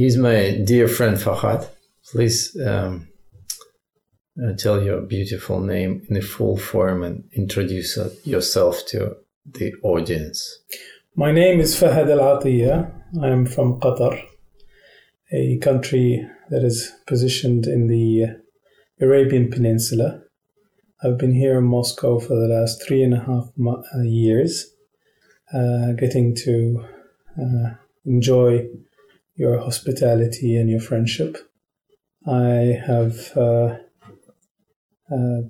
he's my dear friend Fahad. Please um, uh, tell your beautiful name in the full form and introduce uh, yourself to the audience. My name is Fahad Al Attiya. I'm from Qatar, a country that is positioned in the Arabian Peninsula. I've been here in Moscow for the last three and a half uh, years, uh, getting to uh, enjoy your hospitality and your friendship. I have uh, uh,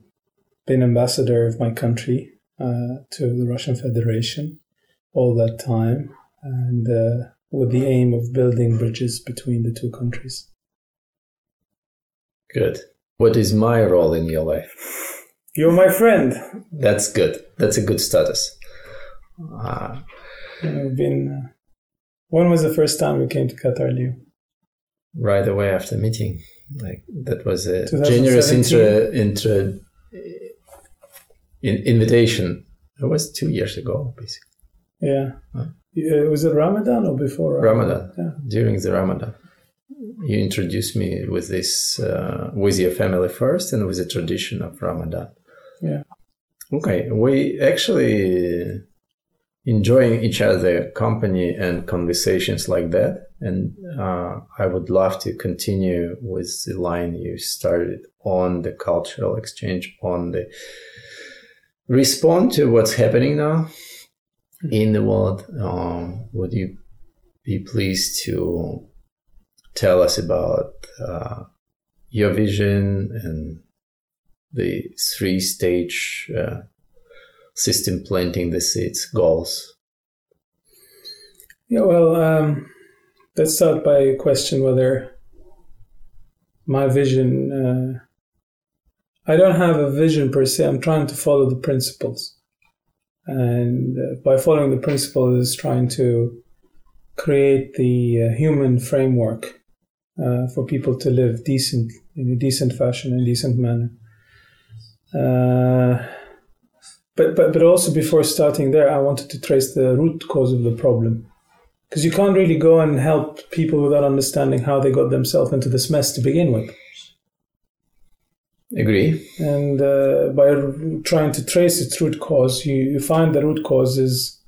been ambassador of my country uh, to the Russian Federation all that time, and uh, with the aim of building bridges between the two countries. Good. What is my role in your life? You're my friend. That's good. That's a good status. Uh, I've been. Uh, when was the first time you came to Qatar, Leo? right away after meeting, like that was a generous intro, intro in, invitation. It was two years ago, basically. Yeah. Huh? Yeah, was it Ramadan or before Ramadan. Yeah. During the Ramadan, you introduced me with this uh, with your family first, and with the tradition of Ramadan. Yeah. Okay, we actually enjoying each other company and conversations like that, and uh, I would love to continue with the line you started on the cultural exchange, on the respond to what's happening now in the world. Um, would you be pleased to tell us about uh, your vision and the three stage uh, system planting the seeds goals? Yeah, well, um, let's start by a question whether my vision. Uh, I don't have a vision per se. I'm trying to follow the principles, and uh, by following the principles, is trying to create the uh, human framework uh, for people to live decent in a decent fashion, in a decent manner. But but but also before starting there, I wanted to trace the root cause of the problem because you can't really go and help people without understanding how they got themselves into this mess to begin with. Agree. And uh, by r- trying to trace its root cause, you, you find the root causes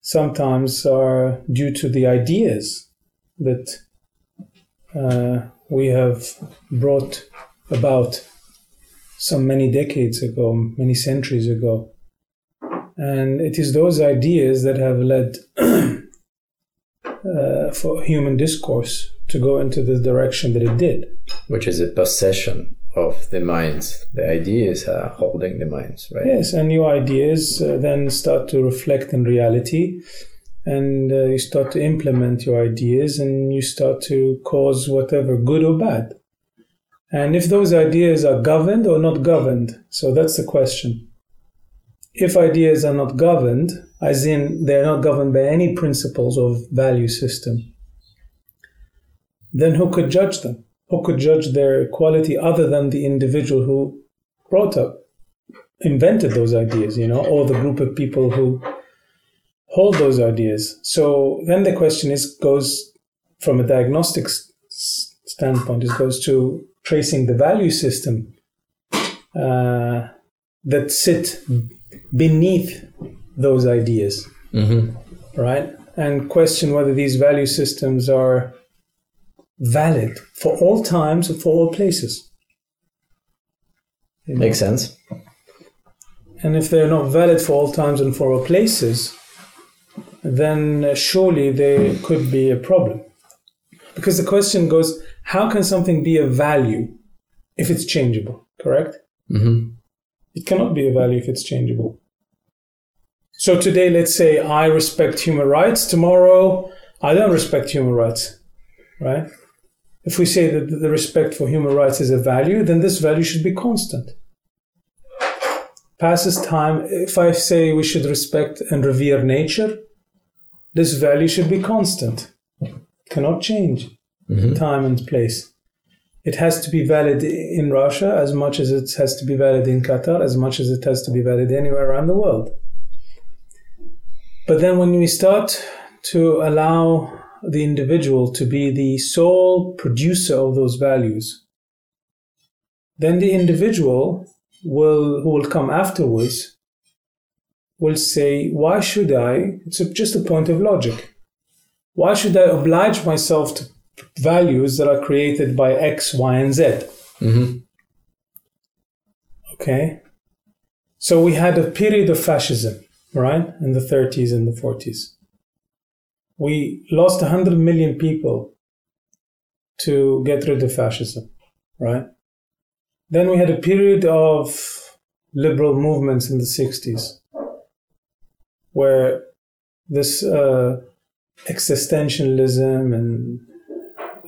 sometimes are due to the ideas that uh, we have brought about some many decades ago, many centuries ago. And it is those ideas that have led uh, for human discourse to go into the direction that it did. Which is a possession of the minds. The ideas are holding the minds, right? Yes, and new ideas uh, then start to reflect in reality, and uh, you start to implement your ideas, and you start to cause whatever, good or bad. And if those ideas are governed or not governed, so that's the question. If ideas are not governed, as in they're not governed by any principles of value system, then who could judge them? Who could judge their quality other than the individual who brought up, invented those ideas, you know, or the group of people who hold those ideas? So then the question is goes from a diagnostic standpoint, it goes to tracing the value system uh, that sit beneath those ideas hmm right? And question whether these value systems are valid for all times and for all places. You know? Makes sense. And if they're not valid for all times and for all places, then uh, surely there could be a problem. Because the question goes, how can something be a value if it's changeable, correct? hmm It cannot be a value if it's changeable. So today, let's say I respect human rights. Tomorrow, I don't respect human rights, right? If we say that the respect for human rights is a value, then this value should be constant. Passes time. If I say we should respect and revere nature, this value should be constant. Cannot change mm-hmm. time and place. It has to be valid in Russia as much as it has to be valid in Qatar, as much as it has to be valid anywhere around the world. But then when we start to allow the individual to be the sole producer of those values, then the individual will who will come afterwards will say, "Why should I?" It's just a point of logic. Why should I oblige myself to values that are created by X, Y, and Z? Mm-hmm. Okay. So we had a period of fascism, right, in the 30s and the 40s. We lost 100 million people to get rid of fascism, right? Then we had a period of liberal movements in the 60s where this uh, existentialism and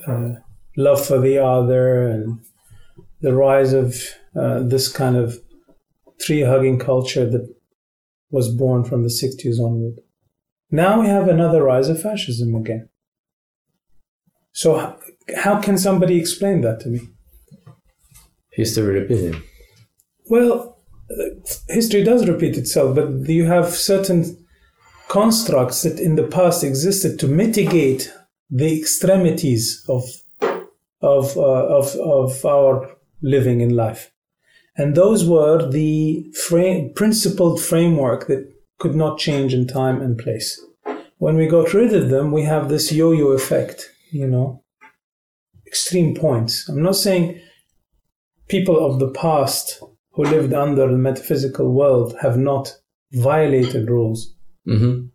uh, love for the other and the rise of uh, this kind of tree hugging culture that was born from the 60s onward. Now we have another rise of fascism again. So, how can somebody explain that to me? History repeating. Well, history does repeat itself, but you have certain constructs that in the past existed to mitigate the extremities of of uh, of of our living in life, and those were the frame, principled framework that could not change in time and place. When we got rid of them, we have this yo-yo effect, you know, extreme points. I'm not saying people of the past who lived under the metaphysical world have not violated rules. Mm-hmm.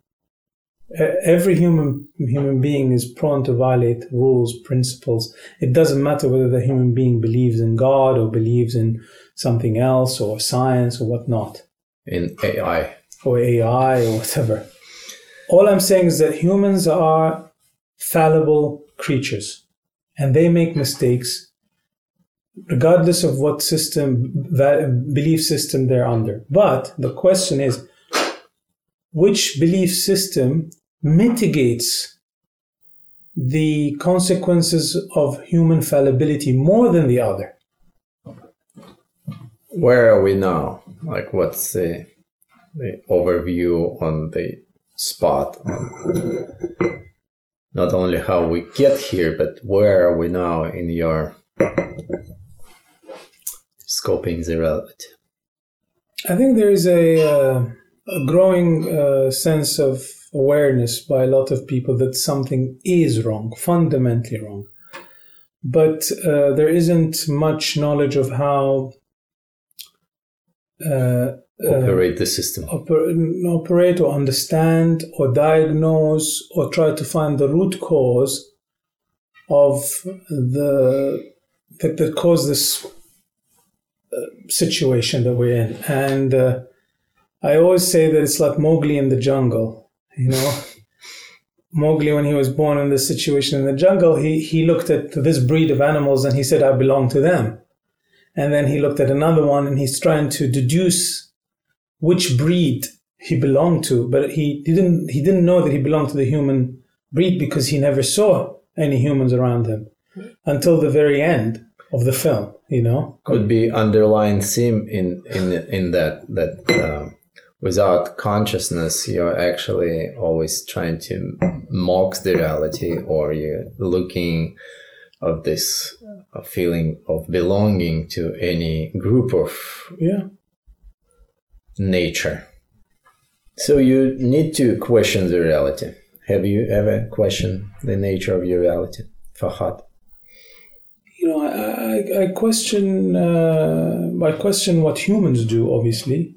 Every human human being is prone to violate rules, principles. It doesn't matter whether the human being believes in God or believes in something else or science or whatnot. In AI. Or AI or whatever. All I'm saying is that humans are fallible creatures and they make mistakes regardless of what system, belief system they're under. But the question is, which belief system mitigates the consequences of human fallibility more than the other? Where are we now? Like, what's the, the overview on the spot on not only how we get here, but where are we now in your scoping the reality? I think there is a, uh, a growing uh, sense of awareness by a lot of people that something is wrong, fundamentally wrong. But uh, there isn't much knowledge of how uh, operate the system, oper- operate or understand or diagnose or try to find the root cause of the that, that caused this situation that we're in. And uh, I always say that it's like Mowgli in the jungle. You know, Mowgli, when he was born in this situation in the jungle, he, he looked at this breed of animals and he said, I belong to them. And then he looked at another one and he's trying to deduce which breed he belonged to, but he didn't he didn't know that he belonged to the human breed because he never saw any humans around him until the very end of the film you know could be underlying theme in in in that that uh, without consciousness you're actually always trying to mock the reality or you're looking of this feeling of belonging to any group of yeah. nature. So you need to question the reality. Have you ever questioned the nature of your reality fahad you know, I, I, I question uh, I question what humans do, obviously,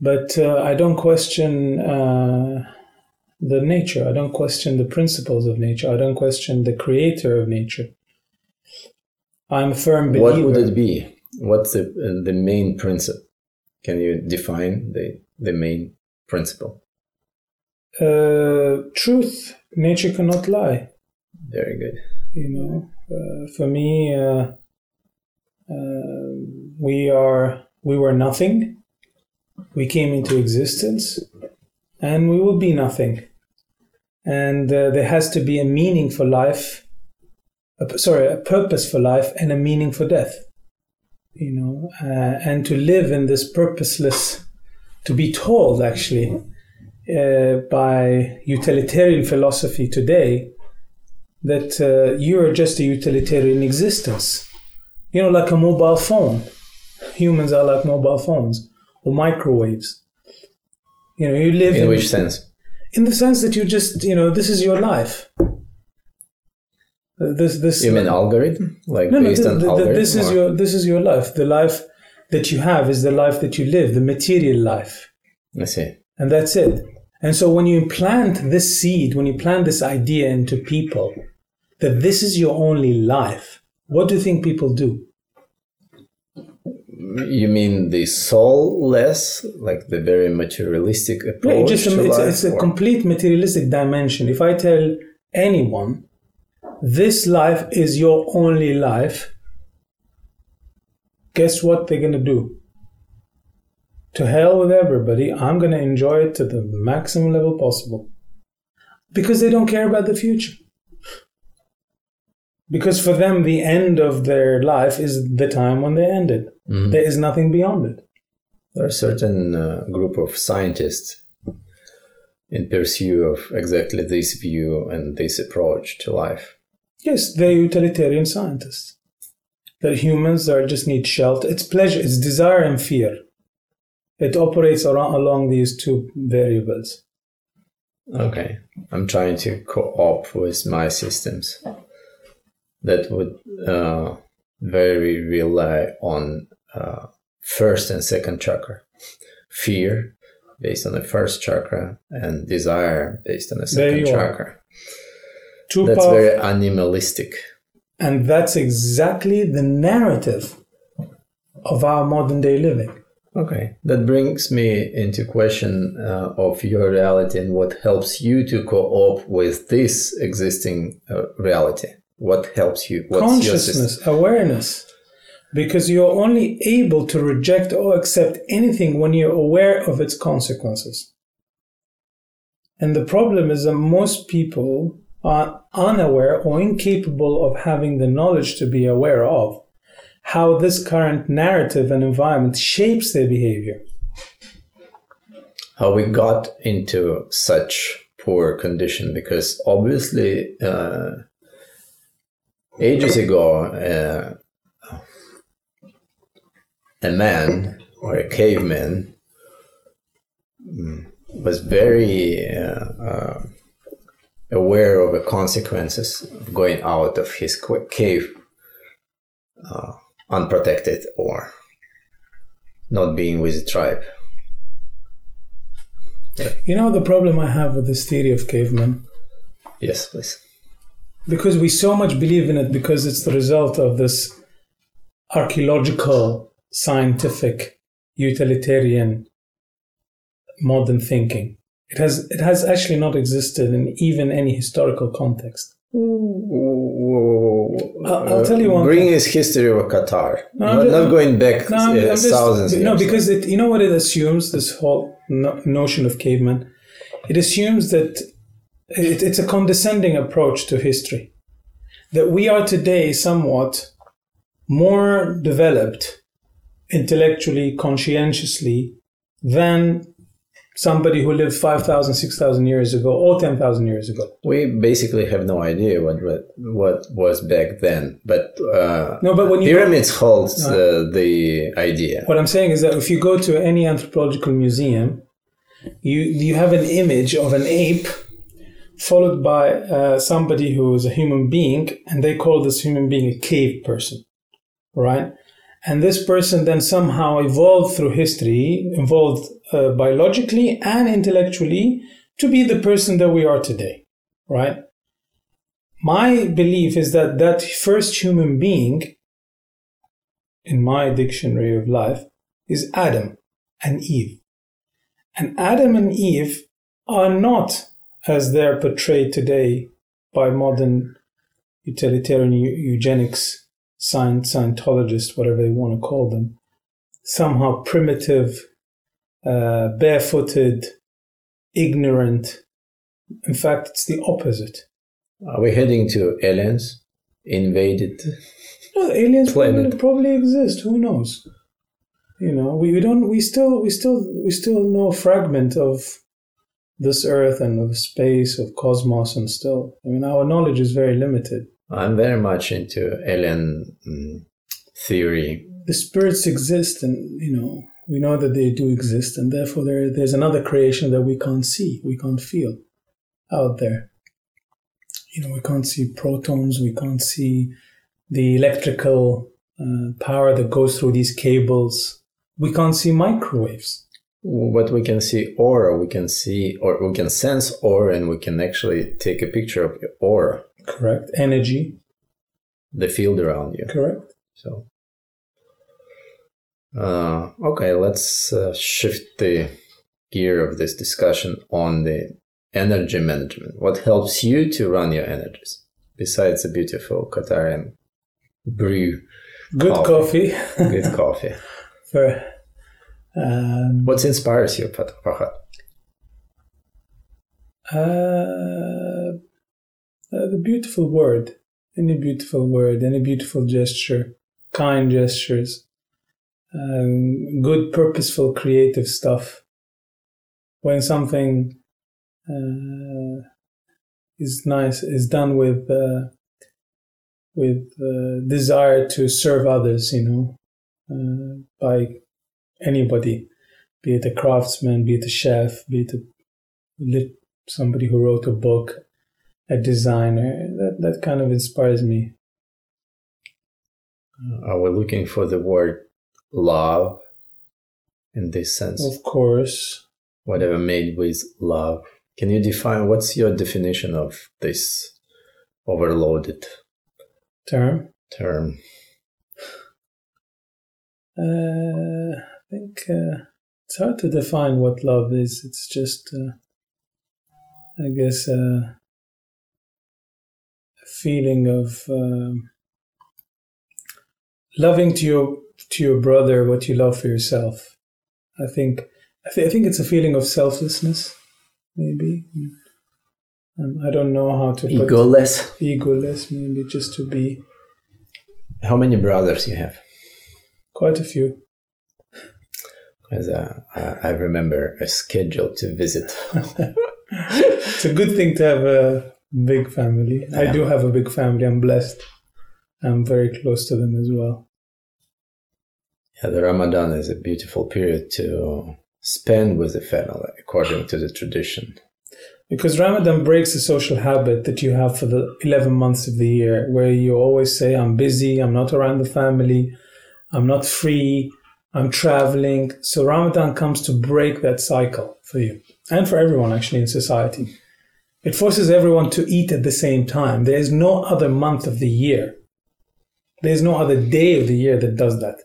but uh, I don't question uh, the nature. I don't question the principles of nature. I don't question the creator of nature. I'm a firm believer. What would it be? What's the the main principle? Can you define the the main principle? Uh, truth. Nature cannot lie. Very good. You know, uh, for me, uh, uh, we are we were nothing. We came into existence, and we will be nothing. And uh, there has to be a meaning for life. A, sorry, a purpose for life and a meaning for death. You know, uh, and to live in this purposeless, to be told actually, uh, by utilitarian philosophy today that uh, you are just a utilitarian existence. You know, like a mobile phone. Humans are like mobile phones or microwaves. You know, you live In in, which sense? in the sense that you just, you know, this is your life. Uh, This, this, You mean algorithm? Like no, no, based th- on th- th- algorithm? this is or- your this is your life. The life that you have is the life that you live, the material life, I see. and that's it. And so when you plant this seed, when you plant this idea into people that this is your only life, what do you think people do? You mean the soulless, like the very materialistic Yeah, approach just a, to it's, life? it's a or- complete materialistic dimension. If I tell anyone this life is your only life, guess what they're gonna do? To hell with everybody. I'm gonna enjoy it to the maximum level possible because they don't care about the future. Because for them, the end of their life is the time when they end it. Mhm. There is nothing beyond it. There are certain uh, group of scientists in pursuit of exactly this view and this approach to life. Yes, they're utilitarian scientists. That humans are just need shelter. It's pleasure, it's desire and fear. It operates around, along these two variables. Okay, I'm trying to co-op with my systems that would uh, very rely on uh, first and second chakra, fear based on the first chakra, and desire based on the second chakra. Two That's powerful, very animalistic. and that's exactly the narrative of our modern day living. Okay, that brings me into question uh, of your reality and what helps you to co-op with this existing uh, reality. What helps you? What's? Consciousness, awareness. Because you're only able to reject or accept anything when you're aware of its consequences. And the problem is that most people are unaware or incapable of having the knowledge to be aware of how this current narrative and environment shapes their behavior. How we got into such poor condition? Because obviously, uh, ages ago, uh, a man or a caveman mm, was very uh, uh, aware of the consequences of going out of his cave uh, unprotected or not being with the tribe. You know the problem I have with this theory of cavemen? Yes, please. Because we so much believe in it because it's the result of this archaeological, scientific, utilitarian, modern thinking. It has it has actually not existed in even any historical context. I'll- I'll tell you one Bring his history of Qatar. No, not, just- not going back No, I'm- uh, I'm just- thousands no, years. because it, you know what it assumes. This whole no- notion of caveman, it assumes that it, it's a condescending approach to history. That we are today somewhat more developed intellectually, conscientiously than somebody who lived 5,000, 6,000 years ago or 10,000 years ago. we basically have no idea what what, what was back then. But uh, No, but when you pyramids holds uh, the idea. What I'm saying is that if you go to any anthropological museum, you you have an image of an ape followed by uh, somebody who is a human being, and they call this human being a cave person, right? And this person then somehow evolved through history, evolved uh, biologically and intellectually to be the person that we are today, right? My belief is that that first human being in my dictionary of life is Adam and Eve. And Adam and Eve are not as they're portrayed today by modern utilitarian eugenics, science, Scientologists, whatever they want to call them, somehow primitive, uh, barefooted, ignorant. In fact, it's the opposite. Are we heading to aliens invaded? No, aliens probably, probably exist. Who knows? You know, we, we don't. We still we still we still know a fragment of this earth and of space, of cosmos, and still, I mean, our knowledge is very limited. I'm very much into alien mm, theory. The spirits exist, and you know, we know that they do exist, and therefore there, there's another creation that we can't see, we can't feel out there. You know, we can't see protons, we can't see the electrical uh, power that goes through these cables. We can't see microwaves. But we can see aura, we can see, or we can sense aura, and we can actually take a picture of your aura, Correct. Energy. the field around you. Correct. So, uh, okay, let's uh, shift the gear of this discussion on the energy management. What helps you to run your energies besides the beautiful Qatarian brew, Good Coffee. coffee. good coffee? For, um, What inspires you, Fahad? uh, uh, the beautiful word. Any beautiful word, any beautiful gesture, kind gestures, um, good, purposeful, creative stuff. When something uh, is nice, is done with uh, with uh, desire to serve others, you know, uh, by anybody, be it a craftsman, be it a chef, be it a lit, somebody who wrote a book, a designer. That that kind of inspires me. Are we looking for the word love in this sense? Of course, Whatever made with love. Can you define what's your definition of this overloaded term. term? Uh, I think uh, it's hard to define what love is. It's just, uh, I guess, uh, a feeling of um, loving to your to your brother what you love for yourself. I think I, th- I think it's a feeling of selflessness, maybe. Um, I don't know how to put Egoless. egoless, maybe just to be How many brothers you have? quite a few. Because uh, I I remember a schedule to visit. it's a good thing to have a big family. I do have a big family. I'm blessed. I'm very close to them as well. Yeah, the Ramadan is a beautiful period to spend with the family, according to the tradition. Because Ramadan breaks the social habit that you have for the 11 months of the year, where you always say, I'm busy, I'm not around the family, I'm not free, I'm traveling. So Ramadan comes to break that cycle for you and for everyone actually in society. It forces everyone to eat at the same time. There is no other month of the year. There's no other day of the year that does that.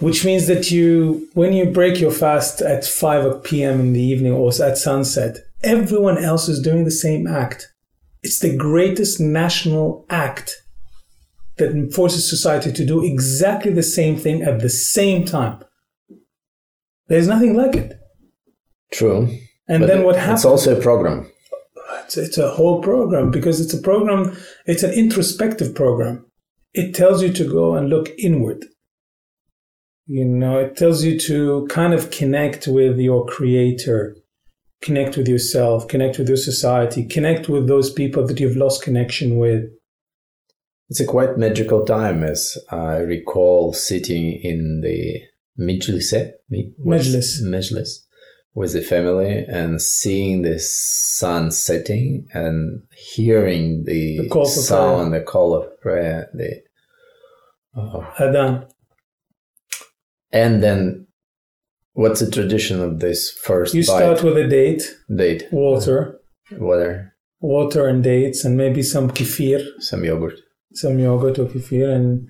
Which means that you, when you break your fast at 5 p.m. in the evening or at sunset, everyone else is doing the same act. It's the greatest national act that forces society to do exactly the same thing at the same time. There's nothing like it. True. And then what happens? It's also a program. It's, it's a whole program because it's a program, it's an introspective program. It tells you to go and look inward. You know, it tells you to kind of connect with your creator, connect with yourself, connect with your society, connect with those people that you've lost connection with. It's a quite magical time, as I recall sitting in the Mijlis, eh? Mi- what's- Majlis. Majlis with the family and seeing the sun setting and hearing the, The call sound, the call of prayer, the oh. Adhan. and then what's the tradition of this first You bite? start with a date, date. Water, water. Water and dates, and maybe some kefir, some yogurt some yogurt or kefir, and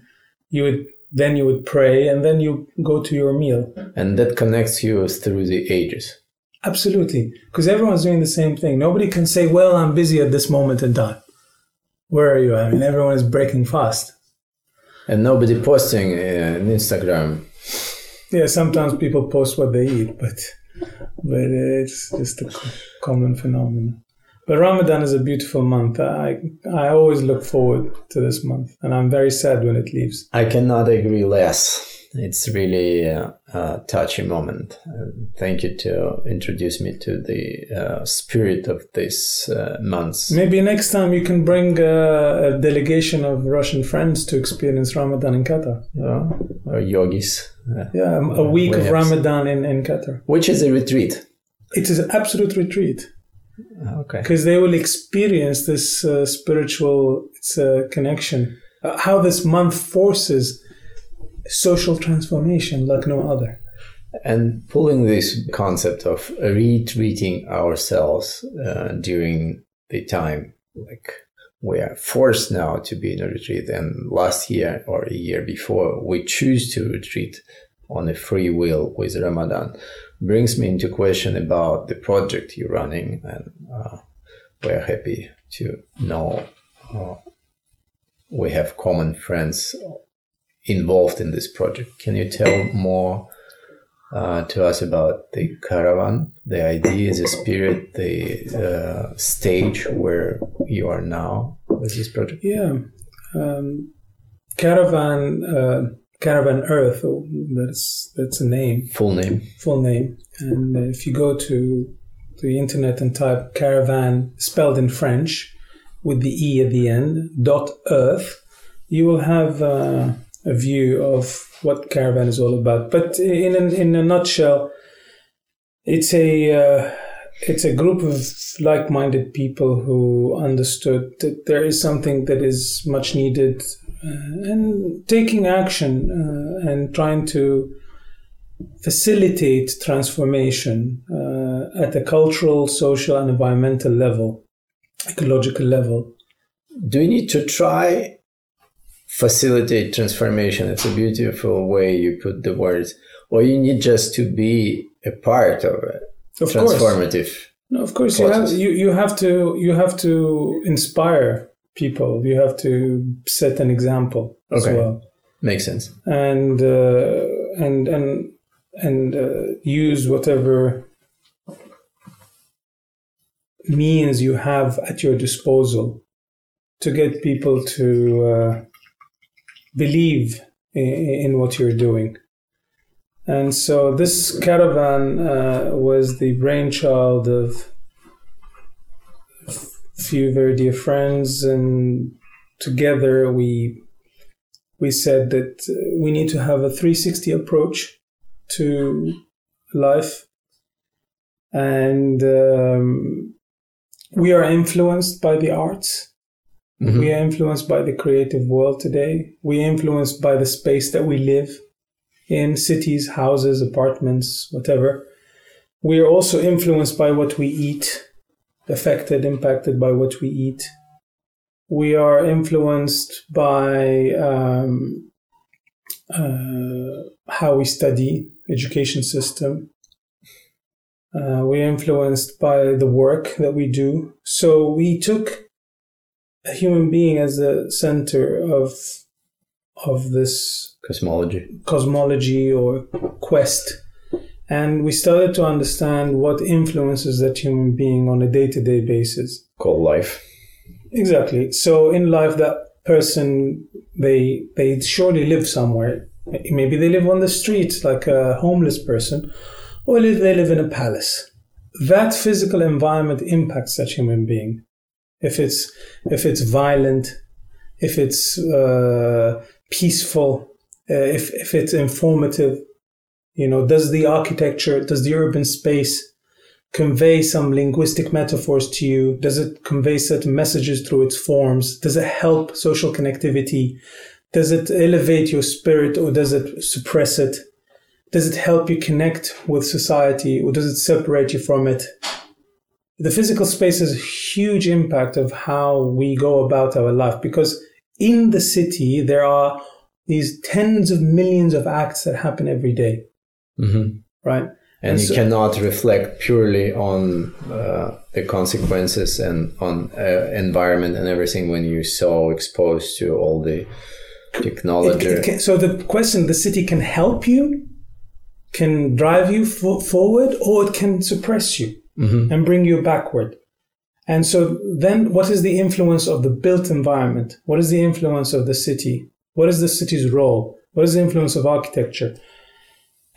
you would then you would pray, and then you go to your meal. and that connects you through the ages Absolutely, because everyone's doing the same thing. Nobody can say, "Well, I'm busy at this moment in time." Where are you? I mean, everyone is breaking fast. and nobody posting uh, on instagram Yeah, sometimes people post what they eat, but but it's just a common phenomenon. But Ramadan is a beautiful month. I I always look forward to this month, and I'm very sad when it leaves. I cannot agree less. it's really a, a touchy moment. Uh, thank you to introduce me to the uh, spirit of this uh, month. Maybe next time you can bring uh, a delegation of Russian friends to experience Ramadan in Qatar. Yeah, or yogis. yeah, a week of Ramadan in, in Qatar. Which is a retreat. It is an absolute retreat. Okay. Because they will experience this uh, spiritual it's a connection. Uh, how this month forces social transformation like no other. And pulling this concept of retreating ourselves uh, during the time, like we are forced now to be in a retreat, and last year or a year before, we choose to retreat on a free will with Ramadan, brings me into question about the project you're running, and uh, we're happy to know uh, we have common friends involved in this project. Can you tell more uh, to us about the caravan, the idea, the spirit, the uh, stage where you are now with this project? Yeah, um, caravan, uh, caravan Earth. Oh, that's that's a name. Full name. Full name. And if you go to the internet and type caravan spelled in French with the e at the end dot Earth, you will have uh, a view of what caravan is all about. But in a, in a nutshell, it's a uh, it's a group of like-minded people who understood that there is something that is much needed, and taking action uh, and trying to facilitate transformation uh, at a cultural, social, and environmental level, ecological level. Do we need to try facilitate transformation. It's a beautiful way you put the words. Or you need just to be a part of it. Of transformative. Course. No, of course you have you, you have to you have to inspire people. You have to set an example okay. as well. Makes sense. And uh, and and and uh, use whatever means you have at your disposal to get people to uh, believe in, in what you're doing. And so this caravan uh, was the brainchild of few very dear friends, and together we we said that uh, we need to have a 360 approach to life, and um, we are influenced by the arts. Mm-hmm. We are influenced by the creative world today. We are influenced by the space that we live in cities, houses, apartments, whatever. We are also influenced by what we eat, affected, impacted by what we eat. We are influenced by um, uh, how we study, education system. Uh, we're influenced by the work that we do. So we took a human being as the center of of this cosmology cosmology or quest and we started to understand what influences that human being on a day-to-day basis. Called life. Exactly. So in life that person they they surely live somewhere. Maybe they live on the street like a homeless person or they live in a palace. That physical environment impacts that human being. If it's if it's violent, if it's uh, peaceful, uh, if if it's informative, you know, does the architecture, does the urban space convey some linguistic metaphors to you? Does it convey certain messages through its forms? Does it help social connectivity? Does it elevate your spirit or does it suppress it? Does it help you connect with society or does it separate you from it? the physical space has a huge impact of how we go about our life because in the city there are these tens of millions of acts that happen every day, mm-hmm. right and, and you so, cannot reflect purely on uh, the consequences and on uh, environment and everything when you're so exposed to all the technology it, it can, so the question the city can help you can drive you forward or it can suppress you mm-hmm. and bring you backward. And so then what is the influence of the built environment? What is the influence of the city? What is the city's role? What is the influence of architecture?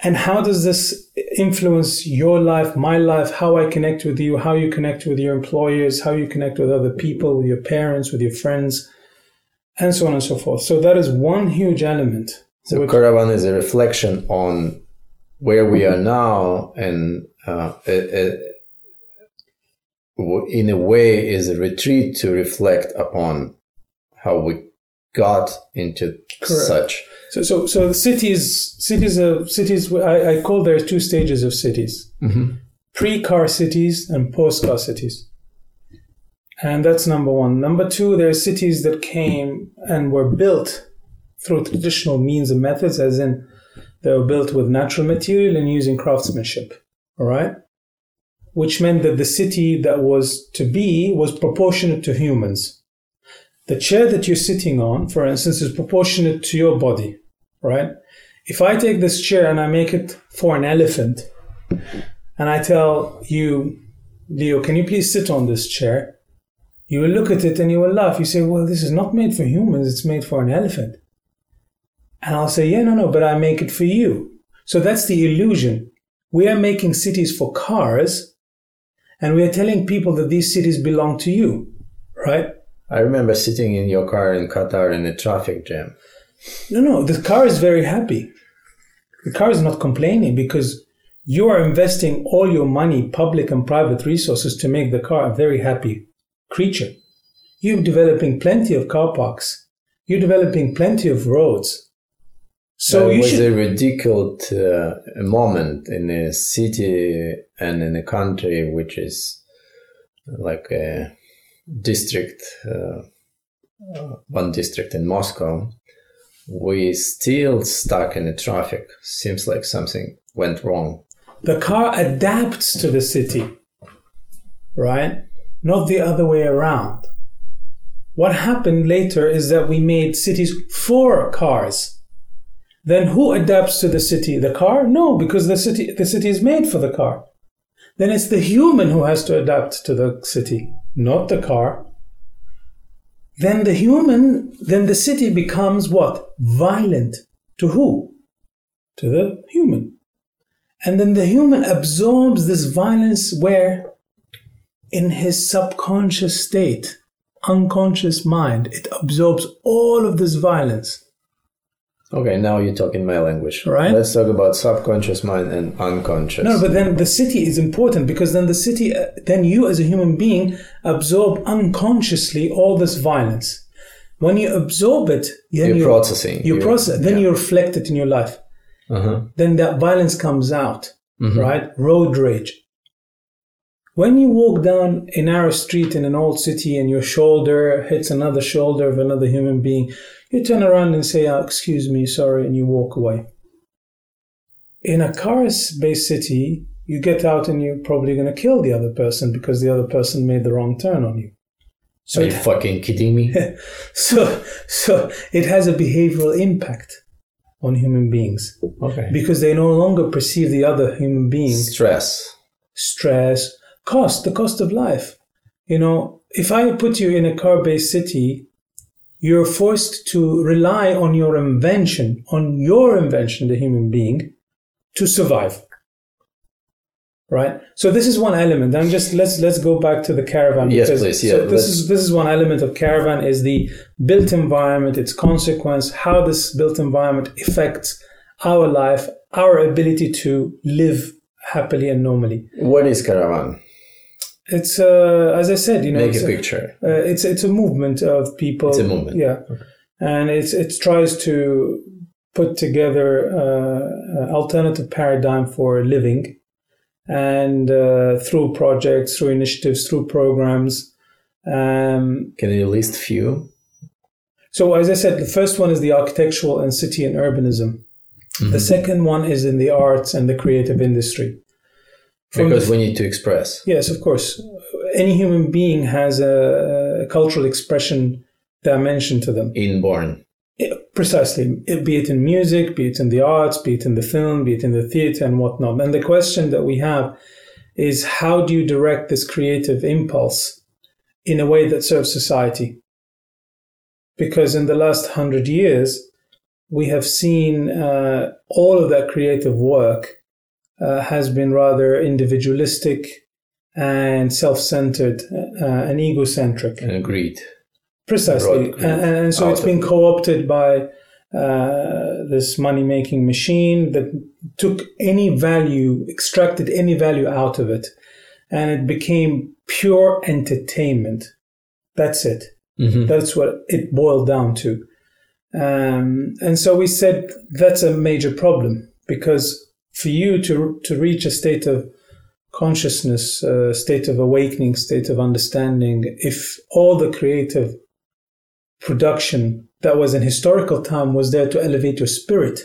And how does this influence your life, my life, how I connect with you, how you connect with your employers, how you connect with other people, with your parents, with your friends, and so on and so forth. So that is one huge element. So which, caravan is a reflection on where we are now, and uh, in a way, is a retreat to reflect upon how we got into Correct. such so, so, so the cities, cities, uh, cities. I, I call there two stages of cities: mm-hmm. pre-car cities and post-car cities. And that's number one. Number two, there are cities that came and were built through traditional means and methods, as in they were built with natural material and using craftsmanship. All right, which meant that the city that was to be was proportionate to humans the chair that you're sitting on, for instance, is proportionate to your body, right? If I take this chair and I make it for an elephant, and I tell you, Leo, can you please sit on this chair? You will look at it and you will laugh. You say, well, this is not made for humans, it's made for an elephant. And I'll say, yeah, no, no, but I make it for you. So that's the illusion. We are making cities for cars, and we are telling people that these cities belong to you, right? I remember sitting in your car in Qatar in a traffic jam. No, no, the car is very happy. The car is not complaining because you are investing all your money, public and private resources, to make the car a very happy creature. You're developing plenty of car parks. You're developing plenty of roads. So it was should... a ridiculous uh, moment in a city and in a country which is like a district, uh, one district in Moscow, we still stuck in the traffic. Seems like something went wrong. The car adapts to the city, right? Not the other way around. What happened later is that we made cities for cars. Then who adapts to the city? The car? No, because the city the city is made for the car. Then it's the human who has to adapt to the city not the car, then the human, then the city becomes what? Violent. To who? To the human. And then the human absorbs this violence where? In his subconscious state, unconscious mind, it absorbs all of this violence. Okay, now you're talking my language. Right. Let's talk about subconscious mind and unconscious. No, but then the city is important because then the city, uh, then you as a human being absorb unconsciously all this violence. When you absorb it, then you're, you're processing. You process. Then yeah. you reflect it in your life. Uh-huh. Then that violence comes out, mm-hmm. right? Road rage. When you walk down a narrow street in an old city and your shoulder hits another shoulder of another human being, you turn around and say, oh, Excuse me, sorry, and you walk away. In a car based city, you get out and you're probably going to kill the other person because the other person made the wrong turn on you. So Are you it, fucking kidding me? so, so it has a behavioral impact on human beings. Okay. Because they no longer perceive the other human being. Stress. Stress, cost, the cost of life. You know, if I put you in a car based city, you're forced to rely on your invention, on your invention, the human being, to survive. Right. So this is one element. I'm just let's let's go back to the caravan. Yes, please. Yeah. So this is this is one element of caravan is the built environment, its consequence, how this built environment affects our life, our ability to live happily and normally. What is caravan? It's uh, as I said, you know, make a picture. Uh, it's it's a movement of people. It's a movement. Yeah, okay. and it's it tries to put together uh, alternative paradigm for living, and uh, through projects, through initiatives, through programs. Um, Can you list few? So, as I said, the first one is the architectural and city and urbanism. Mm-hmm. The second one is in the arts and the creative industry because the, we need to express. Yes, of course. Any human being has a, a cultural expression dimension to them. Inborn. It, precisely. It, be it in music, be it in the arts, be it in the film, be it in the theater and whatnot. And the question that we have is how do you direct this creative impulse in a way that serves society? Because in the last hundred years, we have seen uh, all of that creative work uh, has been rather individualistic and self-centered uh, and egocentric and greed. Precisely, and, and, so it's been co-opted by uh, this money-making machine that took any value, extracted any value out of it, and it became pure entertainment. That's it. Mm-hmm. That's what it boiled down to. Um, and so we said that's a major problem because for you to to reach a state of consciousness, a state of awakening, state of understanding, if all the creative production that was in historical time was there to elevate your spirit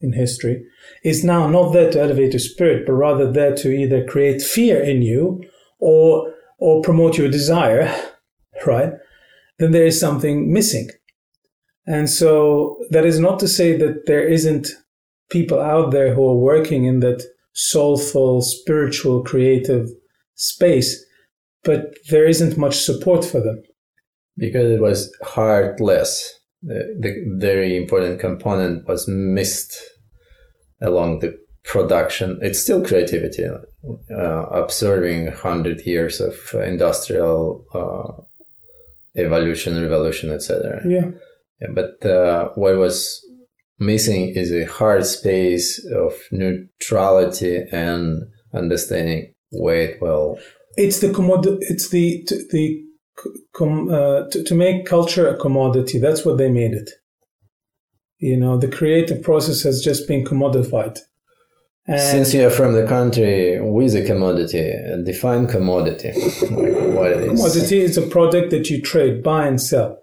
in history, is now not there to elevate your spirit, but rather there to either create fear in you or or promote your desire, right? Then there is something missing. And so that is not to say that there isn't people out there who are working in that soulful, spiritual, creative space, but there isn't much support for them. Because it was heartless. The, the very important component was missed along the production. It's still creativity, uh, observing 100 years of industrial uh, evolution, revolution, etc. Yeah. yeah. But uh, what was missing is a hard space of neutrality and understanding. Wait, well, it's the commod- It's the the com- uh, to, to make culture a commodity. That's what they made it. You know, the creative process has just been commodified. And Since you're from the country with a commodity, define commodity. like what it is. Commodity is a product that you trade, buy and sell.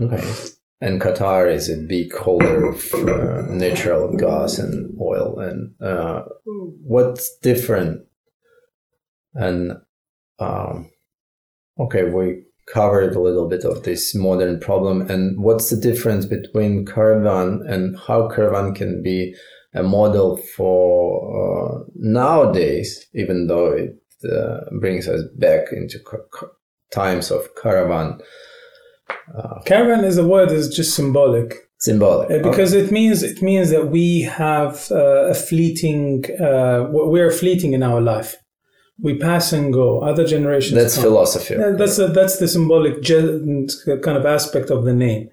Okay. And Qatar is a big holder of uh, natural gas and oil. And uh, what's different? And um, okay, we covered a little bit of this modern problem. And what's the difference between Caravan and how Caravan can be a model for uh, nowadays, even though it uh, brings us back into times of Caravan? Uh, Caravan is a word that's just symbolic. Symbolic, uh, because okay. it means it means that we have uh, a fleeting. Uh, we're fleeting in our life. We pass and go. Other generations. That's come. philosophy. Okay. That's a, that's the symbolic kind of aspect of the name.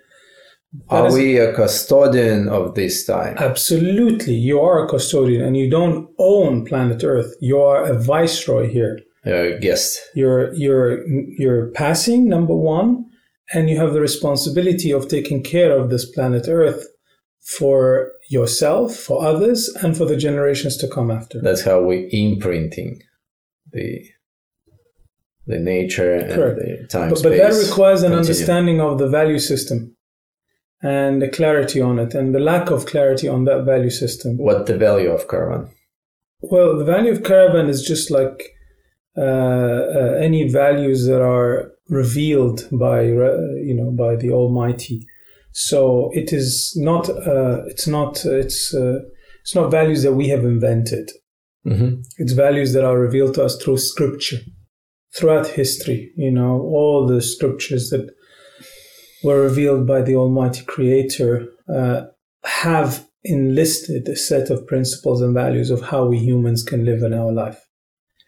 That are is, we a custodian of this time? Absolutely, you are a custodian, and you don't own planet Earth. You are a viceroy here. A guest. You're you're you're passing number one and you have the responsibility of taking care of this planet Earth for yourself, for others, and for the generations to come after. That's how we're imprinting the the nature Correct. and the time. But, but that requires an understanding of the value system and the clarity on it, and the lack of clarity on that value system. What the value of caravan? Well, the value of caravan is just like uh, uh, any values that are revealed by you know by the Almighty. So it is not uh, it's not it's uh, it's not values that we have invented. Mm-hmm. It's values that are revealed to us through Scripture, throughout history. You know all the scriptures that were revealed by the Almighty Creator uh, have enlisted a set of principles and values of how we humans can live in our life.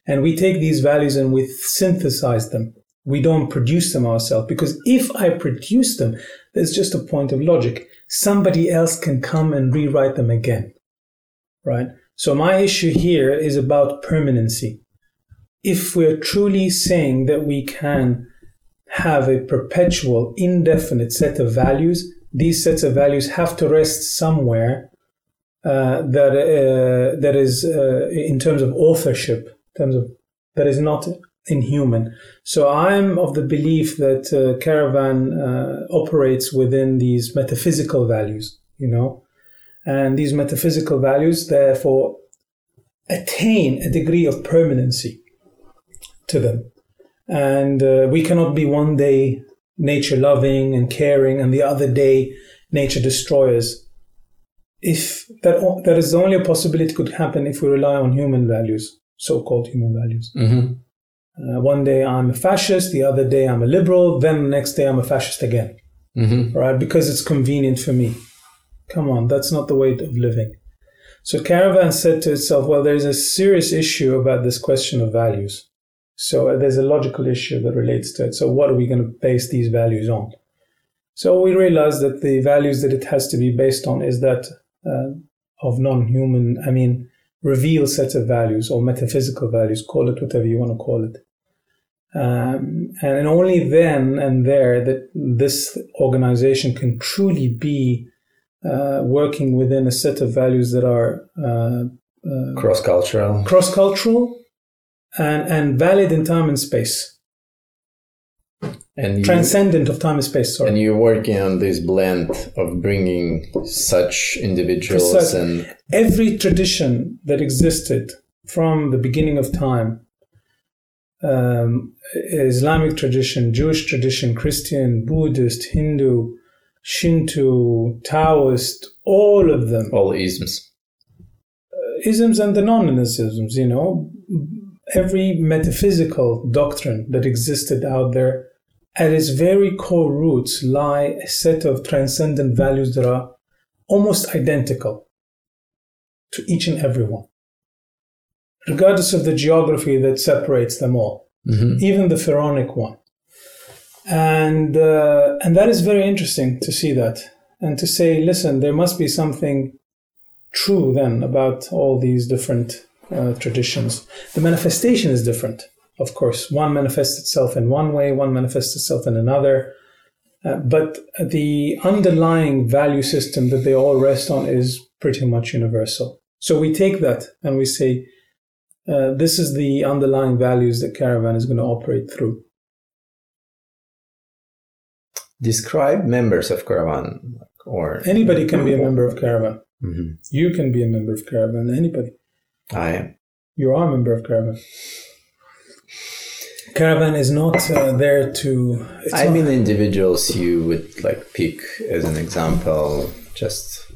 And we take these values and we synthesize them we don't produce them ourselves because if I produce them, there's just a point of logic. Somebody else can come and rewrite them again. Right? So my issue here is about permanency. If we're truly saying that we can have a perpetual, indefinite set of values, these sets of values have to rest somewhere uh, that uh, that is uh, in terms of authorship, in terms of that is not inhuman. So I'm of the belief that uh, Caravan uh, operates within these metaphysical values, you know, and these metaphysical values therefore attain a degree of permanency to them. And uh, we cannot be one day nature loving and caring and the other day nature destroyers. If that, that is the only possibility could happen if we rely on human values, so-called human values. Mm-hmm. Uh, one day I'm a fascist, the other day I'm a liberal, then the next day I'm a fascist again. Mm-hmm. Right? Because it's convenient for me. Come on, that's not the way of living. So Caravan said to itself, well, there's a serious issue about this question of values. So uh, there's a logical issue that relates to it. So what are we going to base these values on? So we realized that the values that it has to be based on is that uh, of non-human, I mean, revealed set of values or metaphysical values, call it whatever you want to call it. Um, and only then and there that this organization can truly be uh, working within a set of values that are uh, uh, cross-cultural, cross-cultural, and and valid in time and space, and you, transcendent of time and space. Sorry. And you're working on this blend of bringing such individuals Precise. and every tradition that existed from the beginning of time. Um, Islamic tradition, Jewish tradition, Christian, Buddhist, Hindu, Shinto, Taoist, all of them. All isms. Uh, isms and the non-isms, you know. Every metaphysical doctrine that existed out there, at its very core roots lie a set of transcendent values that are almost identical to each and every one, regardless of the geography that separates them all, mm-hmm. even the pharaonic one. And uh, and that is very interesting to see that and to say listen there must be something true then about all these different uh, traditions. The manifestation is different of course. One manifests itself in one way one manifests itself in another. Uh, but the underlying value system that they all rest on is pretty much universal. So we take that and we say uh, this is the underlying values that caravan is going to operate through describe members of Caravan or anybody can be a member of Caravan. Mm-hmm. You can be a member of Caravan. Anybody. I am. You are a member of Caravan. Caravan is not uh, there to. I not, mean, individuals you would like pick as an example. Just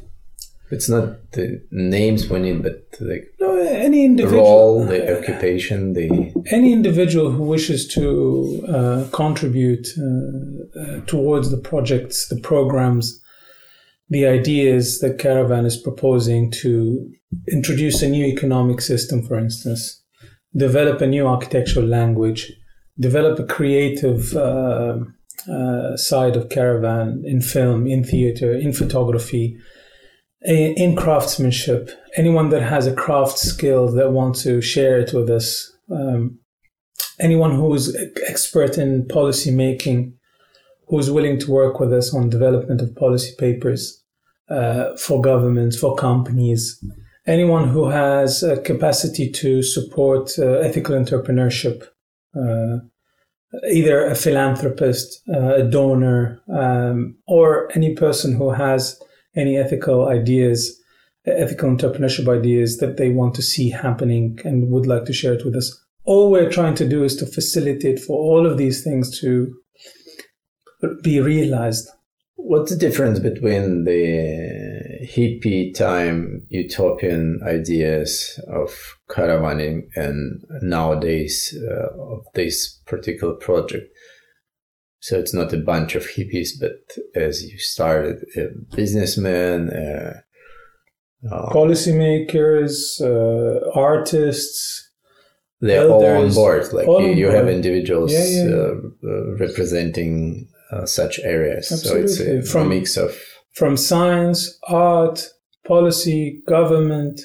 it's not the names we need, but the no, any individual role, the occupation, the any individual who wishes to uh, contribute uh, uh, towards the projects, the programs, the ideas that Caravan is proposing to introduce a new economic system, for instance, develop a new architectural language, develop a creative. Uh, uh, side of Caravan in film, in theater, in photography, in craftsmanship, anyone that has a craft skill that wants to share it with us, um, anyone who is expert in policy making, who is willing to work with us on development of policy papers uh, for governments, for companies, anyone who has a capacity to support uh, ethical entrepreneurship, uh, either a philanthropist, uh, a donor, um, or any person who has any ethical ideas, ethical entrepreneurship ideas that they want to see happening and would like to share it with us. All we're trying to do is to facilitate for all of these things to be realized. What's the difference between the hippie time utopian ideas of caravanning and nowadays uh, of this particular project? So it's not a bunch of hippies, but as you started, uh, businessmen, uh, uh, policymakers, uh, artists. They're elders, all on board. Like you, you have individuals yeah, yeah. Uh, uh, representing such areas. Absolutely. So it's a, from, a mix of from science, art, policy, government.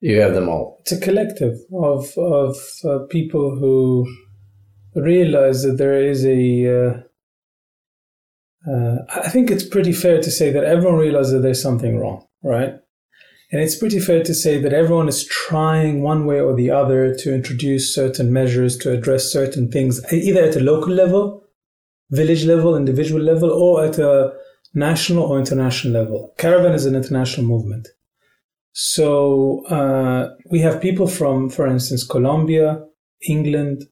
You have them all. It's a collective of of people who realize that there is a uh, I think it's pretty fair to say that everyone realizes that there's something wrong, right? And it's pretty fair to say that everyone is trying one way or the other to introduce certain measures to address certain things, either at a local level, village level, individual level, or at a national or international level. Caravan is an international movement. So uh, we have people from, for instance, Colombia, England,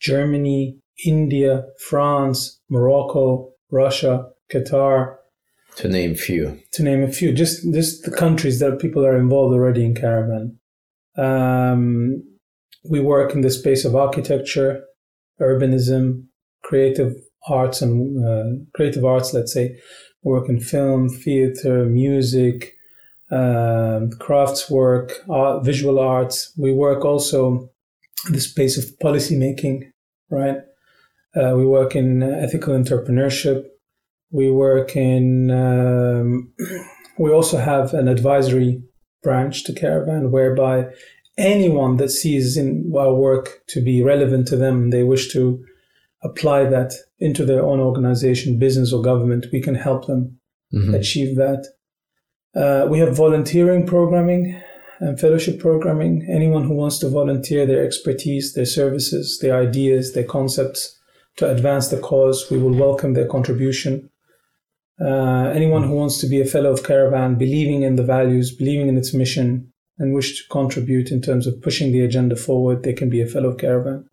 Germany, India, France, Morocco, Russia, Qatar. To name few. To name a few. Just, just the countries that people are involved already in Caravan. Um, we work in the space of architecture, urbanism, creative arts, and uh, creative arts, let's say. We work in film, theater, music, um, crafts work, art, visual arts. We work also in the space of policy making, right? Uh, we work in ethical entrepreneurship. We work in, um, we also have an advisory branch to Caravan whereby anyone that sees in our work to be relevant to them and they wish to apply that into their own organization, business, or government, we can help them mm-hmm. achieve that. Uh, we have volunteering programming and fellowship programming. Anyone who wants to volunteer their expertise, their services, their ideas, their concepts to advance the cause, we will welcome their contribution. Uh, anyone who wants to be a fellow of Caravan, believing in the values, believing in its mission, and wish to contribute in terms of pushing the agenda forward, they can be a fellow of Caravan.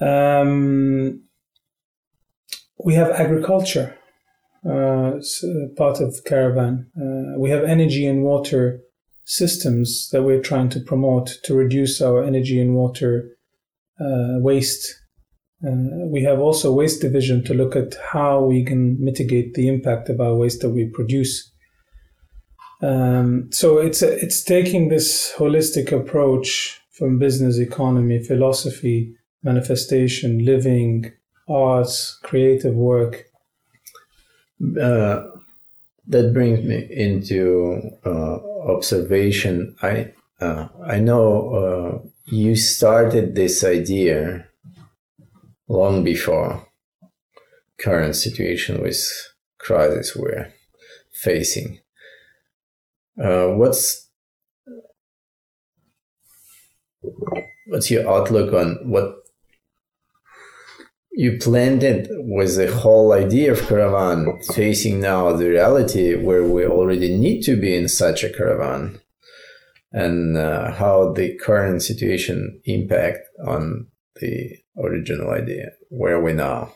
Um, we have agriculture, uh, part of Caravan. Uh, we have energy and water systems that we're trying to promote to reduce our energy and water uh, waste. Uh, we have also waste division to look at how we can mitigate the impact of our waste that we produce. Um, so it's a, it's taking this holistic approach from business, economy, philosophy, manifestation, living, arts, creative work. Uh, that brings me into uh, observation. I uh, I know uh, you started this idea long before current situation with crisis we're facing. Uh, what's what's your outlook on what you planned with the whole idea of caravan facing now the reality where we already need to be in such a caravan and uh, how the current situation impact on the original idea. Where are we now?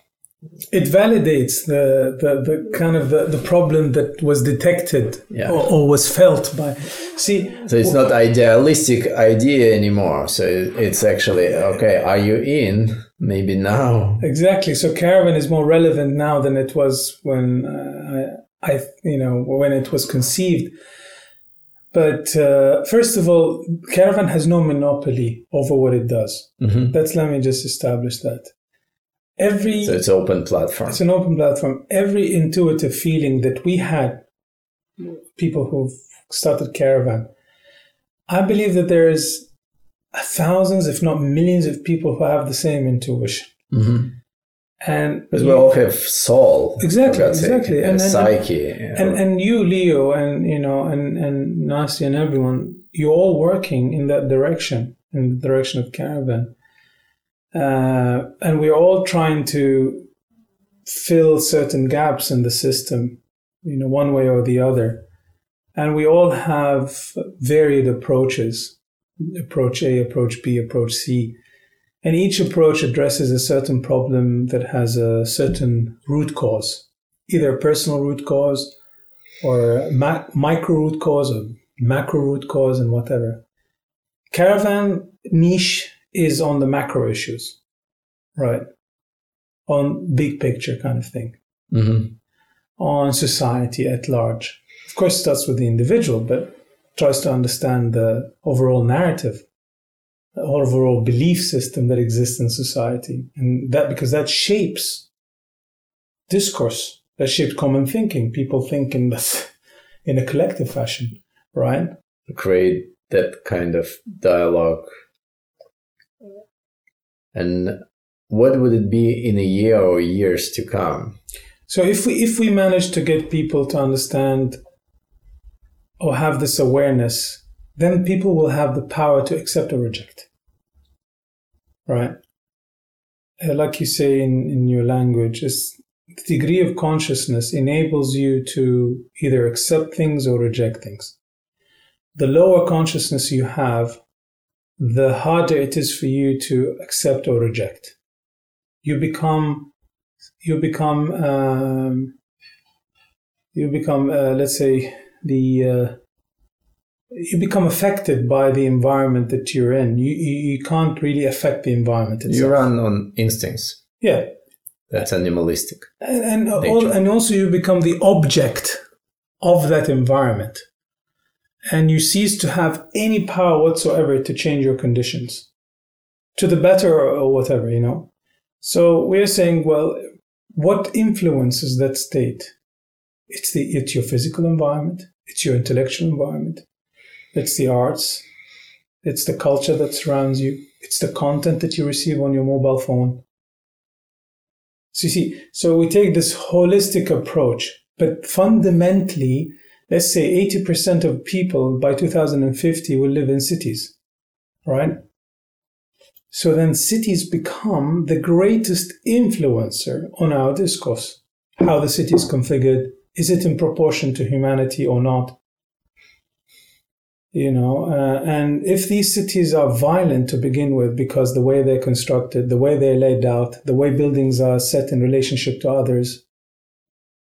It validates the, the, the kind of the, the problem that was detected yeah. or, or, was felt by see so it's not idealistic idea anymore. So it's actually okay are you in? Maybe now. Exactly. So caravan is more relevant now than it was when uh, I, I you know when it was conceived but uh, first of all caravan has no monopoly over what it does. Mm-hmm. let's let me just establish that. Every so it's open platform. It's an open platform. Every intuitive feeling that we had people who've started caravan i believe that there is thousands if not millions of people who have the same intuition. Mm-hmm. And because we all have soul exactly exactly and, and, psyche and, and you leo and you know and and nasi and everyone you're all working in that direction in the direction of caravan uh, and we're all trying to fill certain gaps in the system, you know, one way or the other. And we all have varied approaches approach A, approach B, approach C. And each approach addresses a certain problem that has a certain root cause, either a personal root cause or ma- micro root cause or macro root cause and whatever. Caravan niche is on the macro issues, right? On big picture kind of thing, mm-hmm. on society at large. Of course, it starts with the individual, but tries to understand the overall narrative, overall belief system that exists in society, and that because that shapes discourse, that shapes common thinking. People think in the, in a collective fashion, right? Create that kind of dialogue and what would it be in a year or years to come? So if we if we manage to get people to understand or have this awareness, then people will have the power to accept or reject. Right? Uh, like you say in, in your language, is the degree of consciousness enables you to either accept things or reject things. The lower consciousness you have, the harder it is for you to accept or reject. You become, you become, um, you become, uh, let's say, the uh, you become affected by the environment that you're in. You you, you can't really affect the environment. Itself. You run on instincts. Yeah, That's animalistic. And, and, all, and also, you become the object of that environment. And you cease to have any power whatsoever to change your conditions to the better or, or whatever, you know? So we're saying, well, what influences that state? It's the it's your physical environment, it's your intellectual environment, it's the arts, it's the culture that surrounds you, it's the content that you receive on your mobile phone. So you see, so we take this holistic approach, but fundamentally, let's say 80% of people by 2050 will live in cities, right? So then cities become the greatest influencer on our discourse. How the city is configured, is it in proportion to humanity or not? You know, uh, and if these cities are violent to begin with because the way they're constructed, the way they're laid out, the way buildings are set in relationship to others,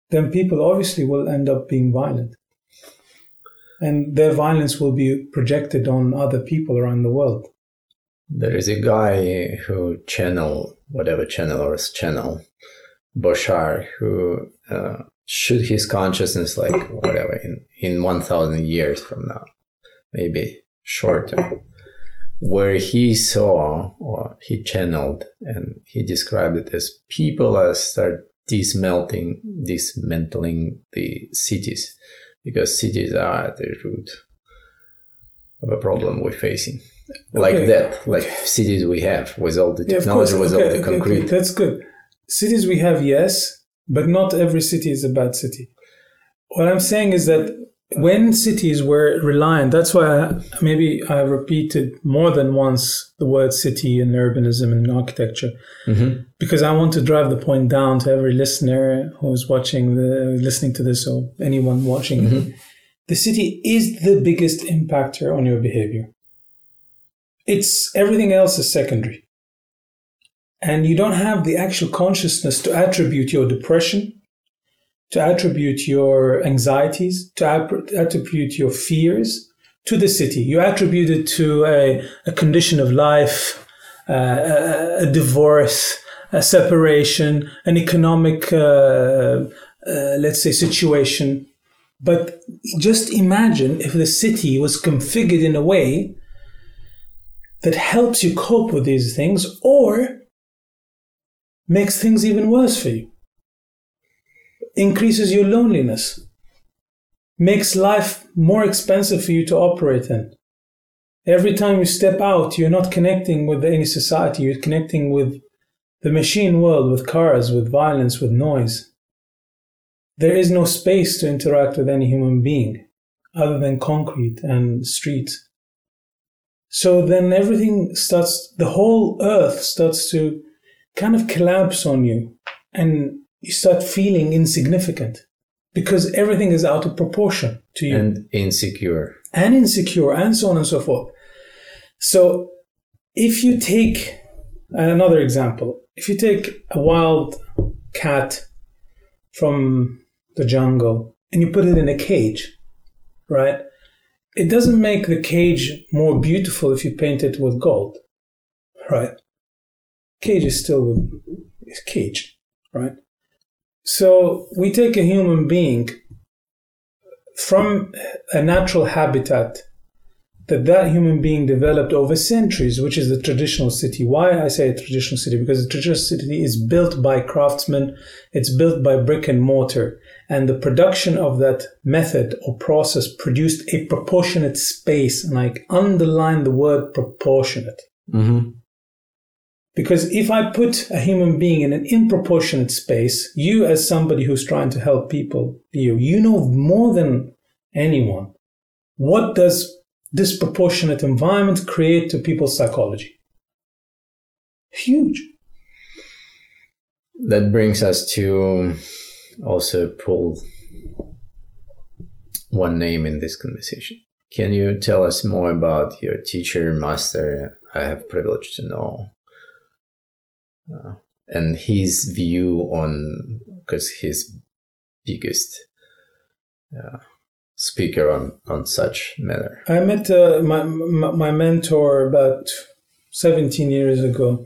then people obviously will end up being violent. And their violence will be projected on other people around the world. There is a guy who channel whatever channel or channel Bashar who uh, should his consciousness like whatever in in one thousand years from now, maybe shorter, uh, where he saw or he channeled and he described it as people are start dismelting dismantling the cities because cities are at the root of a problem we're facing like okay. that, like cities we have with all the technology, yeah, with okay, all the concrete. Okay, that's good. Cities we have, yes, but not every city is a bad city. What I'm saying is that when cities were reliant, that's why I, maybe I repeated more than once the word city and urbanism and architecture, mm-hmm. because I want to drive the point down to every listener who's watching the listening to this or anyone watching. Mm-hmm. The city is the biggest impactor on your behavior it's everything else is secondary. And you don't have the actual consciousness to attribute your depression, to attribute your anxieties, to attribute your fears to the city. You attribute it to a, a condition of life, uh, a, a, divorce, a separation, an economic, uh, uh, let's say, situation. But just imagine if the city was configured in a way that helps you cope with these things or makes things even worse for you, increases your loneliness, makes life more expensive for you to operate in. Every time you step out, you're not connecting with any society, you're connecting with the machine world, with cars, with violence, with noise. There is no space to interact with any human being other than concrete and streets. So then everything starts, the whole earth starts to kind of collapse on you and you start feeling insignificant because everything is out of proportion to you. And insecure. And insecure and so on and so forth. So if you take another example, if you take a wild cat from the jungle and you put it in a cage, right? it doesn't make the cage more beautiful if you paint it with gold, right? Cage is still a cage, right? So we take a human being from a natural habitat that that human being developed over centuries, which is the traditional city. Why I say a traditional city? Because the traditional city is built by craftsmen. It's built by brick and mortar. And the production of that method or process produced a proportionate space. And I underline the word proportionate. Mm-hmm. Because if I put a human being in an improportionate space, you as somebody who's trying to help people, you, you know more than anyone. What does disproportionate environment create to people's psychology. Huge. That brings us to also pull one name in this conversation. Can you tell us more about your teacher, master? I have privilege to know, uh, and his view on because his biggest uh, speaker on, on such matter? I met uh, my, my mentor about 17 years ago.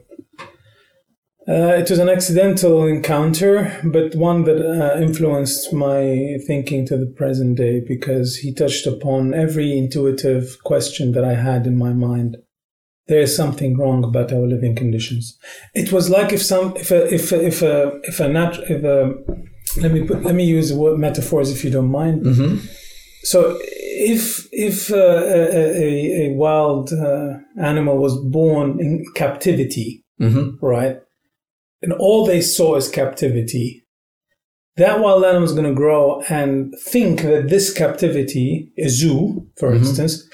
Uh, it was an accidental encounter, but one that uh, influenced my thinking to the present day because he touched upon every intuitive question that I had in my mind. There is something wrong about our living conditions. It was like if some, if a, if a, if a, if a, nat, if a let me put, let me use word metaphors if you don't mind. Mm-hmm. So if if uh, a, a, a, wild uh, animal was born in captivity, mm-hmm. right? and all they saw is captivity, that wild animal is going to grow and think that this captivity, a zoo, for mm-hmm. instance,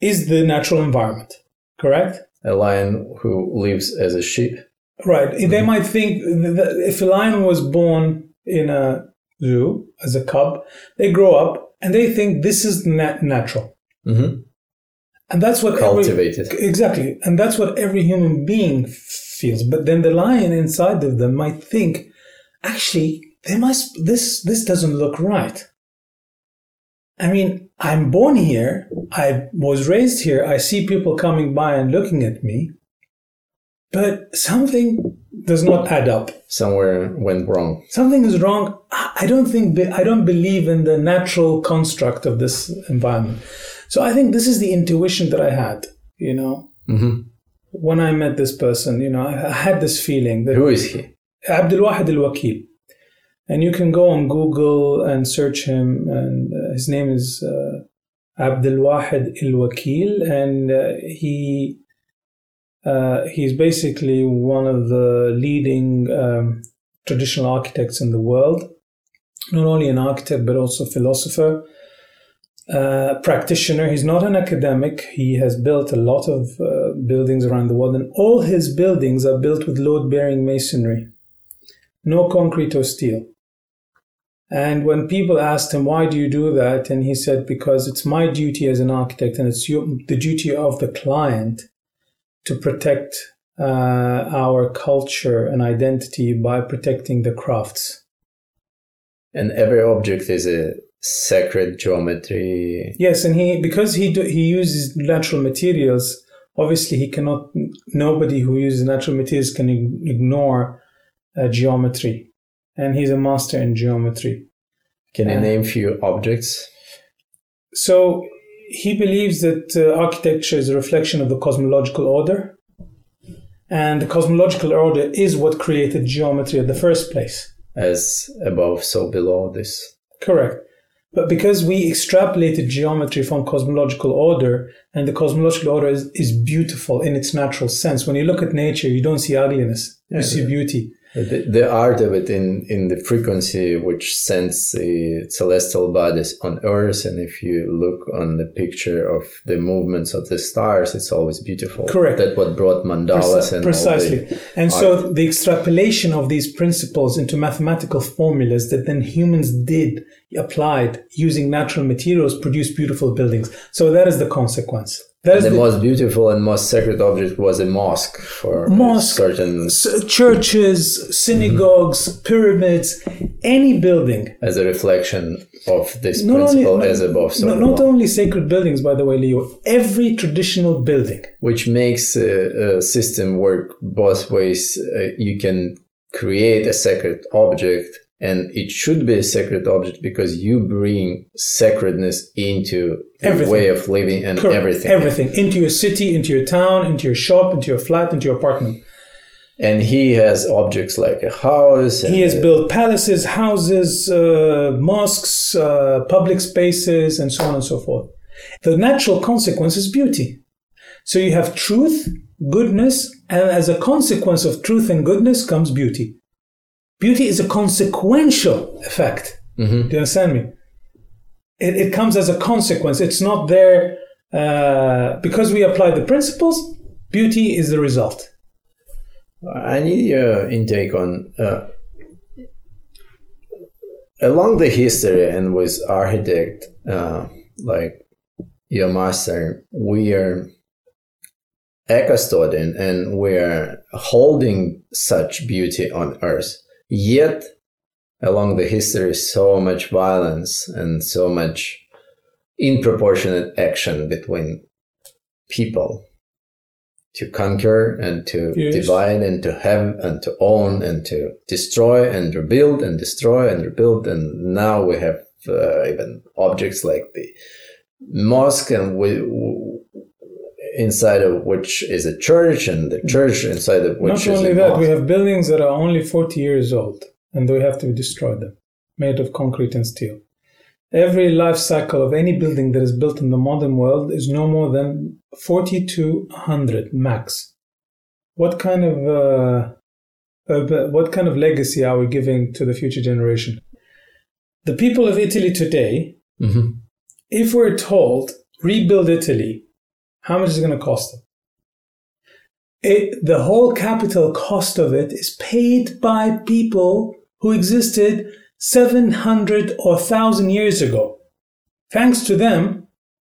is the natural environment. Correct? A lion who lives as a sheep. Right. Mm-hmm. They might think that if a lion was born in a zoo as a cub, they grow up and they think this is nat- natural. Mm-hmm. And that's what cultivated. Every, exactly. And that's what every human being feels. But then the lion inside of them might think, actually, they must this this doesn't look right. I mean, I'm born here, I was raised here, I see people coming by and looking at me, but something does not add up. Somewhere went wrong. Something is wrong. I don't think I don't believe in the natural construct of this environment. So I think this is the intuition that I had, you know. Mm-hmm when I met this person, you know, I had this feeling that who is he? Abdul Wahid Al Wakil, and you can go on Google and search him, and uh, his name is uh, Abdul Wahid Al Wakil, and uh, he uh, he's basically one of the leading um, traditional architects in the world. Not only an architect but also philosopher uh, practitioner. He's not an academic. He has built a lot of uh, buildings around the world, and all his buildings are built with load bearing masonry, no concrete or steel. And when people asked him, Why do you do that? and he said, Because it's my duty as an architect, and it's your, the duty of the client to protect uh, our culture and identity by protecting the crafts. And every object is a sacred geometry. Yes, and he because he do, he uses natural materials. Obviously, he cannot. Nobody who uses natural materials can ignore uh, geometry, and he's a master in geometry. Can you uh, name few objects? So he believes that uh, architecture is a reflection of the cosmological order, and the cosmological order is what created geometry in the first place. As above, so below. This correct. But because we extrapolated geometry from cosmological order, and the cosmological order is, is beautiful in its natural sense. When you look at nature, you don't see ugliness, yeah, you see yeah. beauty. The, the, art of it in, in the frequency which sends the celestial bodies on Earth, and if you look on the picture of the movements of the stars, it's always beautiful. Correct. That what brought mandalas and precisely. and art. so the extrapolation of these principles into mathematical formulas that then humans did applied using natural materials produced beautiful buildings. So that is the consequence. That is the, the, most beautiful and most sacred object was a mosque for mosque, certain churches, synagogues, mm-hmm. pyramids, any building as a reflection of this not principle only, as above. So not, not only sacred buildings, by the way, Leo. Every traditional building, which makes a, a system work both ways. Uh, you can create a sacred object and it should be a sacred object because you bring sacredness into everything. way of living and Correct. everything. Everything. Into your city into your town into your shop into your flat into your apartment. And he has objects like a house he has a, built palaces houses uh, mosques uh, public spaces and so on and so forth. The natural consequence is beauty. So you have truth goodness and as a consequence of truth and goodness comes beauty Beauty is a consequential effect. Mm-hmm. Do you understand me? It, it comes as a consequence. It's not there uh, because we apply the principles. Beauty is the result. I need your intake on uh, along the history and with architect uh, like your master. We are a custodian and we are holding such beauty on earth Yet, along the history, so much violence and so much in proportionate action between people. to conquer and to Yes. divide and to have and to own and to destroy and rebuild and destroy and rebuild. And now we have uh, even objects like the mosque and we, inside of which is a church and the church inside of which is Not is only that, mosque. we have buildings that are only 40 years old and we have to destroy them, made of concrete and steel. Every life cycle of any building that is built in the modern world is no more than 40 to 100 max. What kind of uh, what kind of legacy are we giving to the future generation? The people of Italy today, Mhm. if we're told rebuild Italy, how much is it going to cost them? It, the whole capital cost of it is paid by people who existed 700 or 1000 years ago. Thanks to them,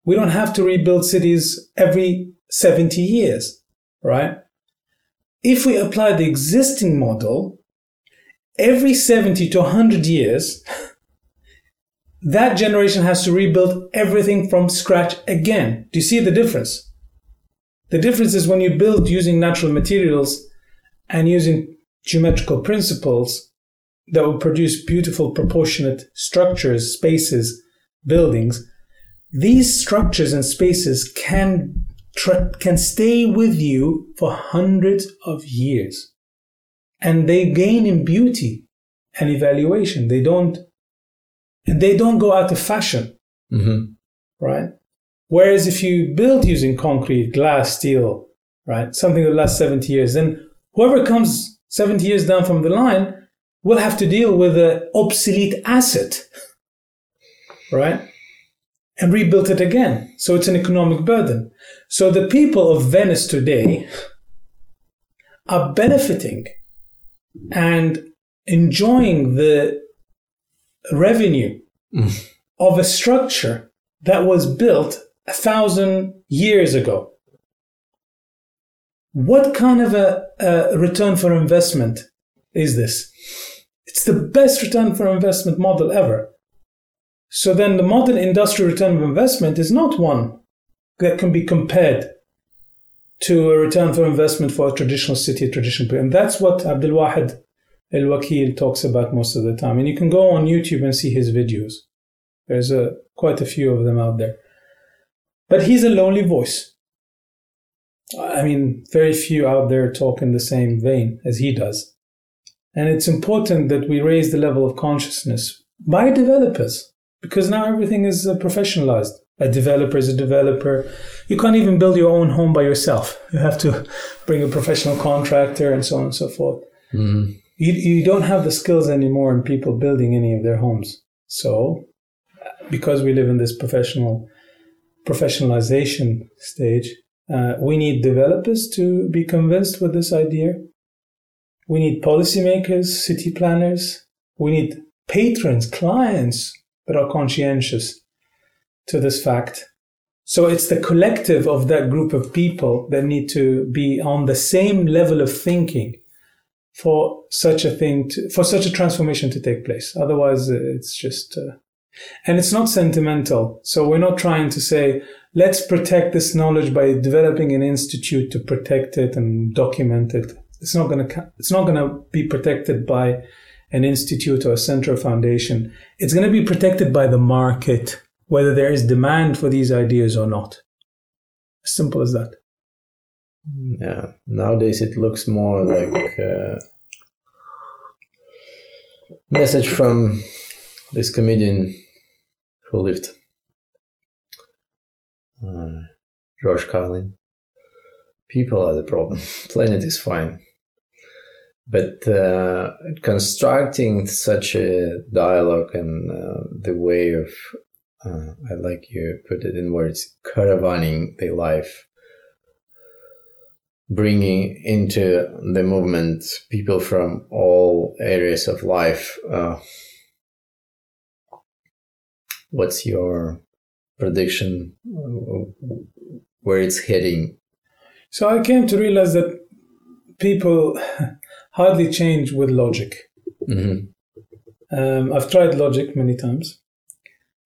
we don't have to rebuild cities every 70 years, right? If we apply the existing model, every 70 to 100 years, that generation has to rebuild everything from scratch again. Do you see the difference? The difference is when you build using natural materials and using geometrical principles that will produce beautiful proportionate structures, spaces, buildings. These structures and spaces can tr- can stay with you for hundreds of years, and they gain in beauty and evaluation. They don't and they don't go out of fashion, Mhm. right? Whereas if you build using concrete, glass, steel, right, something that lasts 70 years, then whoever comes 70 years down from the line will have to deal with an obsolete asset, right? And rebuild it again. So it's an economic burden. So the people of Venice today are benefiting and enjoying the revenue Mm. of a structure that was built a thousand years ago. What kind of a, a return for investment is this? It's the best return for investment model ever. So then the modern industrial return of investment is not one that can be compared to a return for investment for a traditional city, a traditional. And that's what Abdul Wahid Al Wakil talks about most of the time. And you can go on YouTube and see his videos. There's a, quite a few of them out there. But he's a lonely voice. I mean, very few out there talk in the same vein as he does. And it's important that we raise the level of consciousness by developers because now everything is uh, professionalized. A developer is a developer. You can't even build your own home by yourself. You have to bring a professional contractor and so on and so forth. Mhm. You, you don't have the skills anymore in people building any of their homes. So, because we live in this professional professionalization stage, uh, we need developers to be convinced with this idea. We need policymakers, city planners. We need patrons, clients that are conscientious to this fact. So it's the collective of that group of people that need to be on the same level of thinking for such a thing to, for such a transformation to take place. Otherwise, uh, it's just, uh, and it's not sentimental. So we're not trying to say, let's protect this knowledge by developing an institute to protect it and document it. It's not going to, it's not going to be protected by an institute or a central foundation. It's going to be protected by the market, whether there is demand for these ideas or not. As simple as that. Yeah. Nowadays it looks more like a message from this comedian who lived, uh, George Carlin. People are the problem. Planet is fine. But uh, constructing such a dialogue and uh, the way of, uh, I like you put it in words, caravanning the life bringing into the movement people from all areas of life. Uh, what's your prediction where it's heading? So I came to realize that people hardly change with logic. Mhm. Um, I've tried logic many times,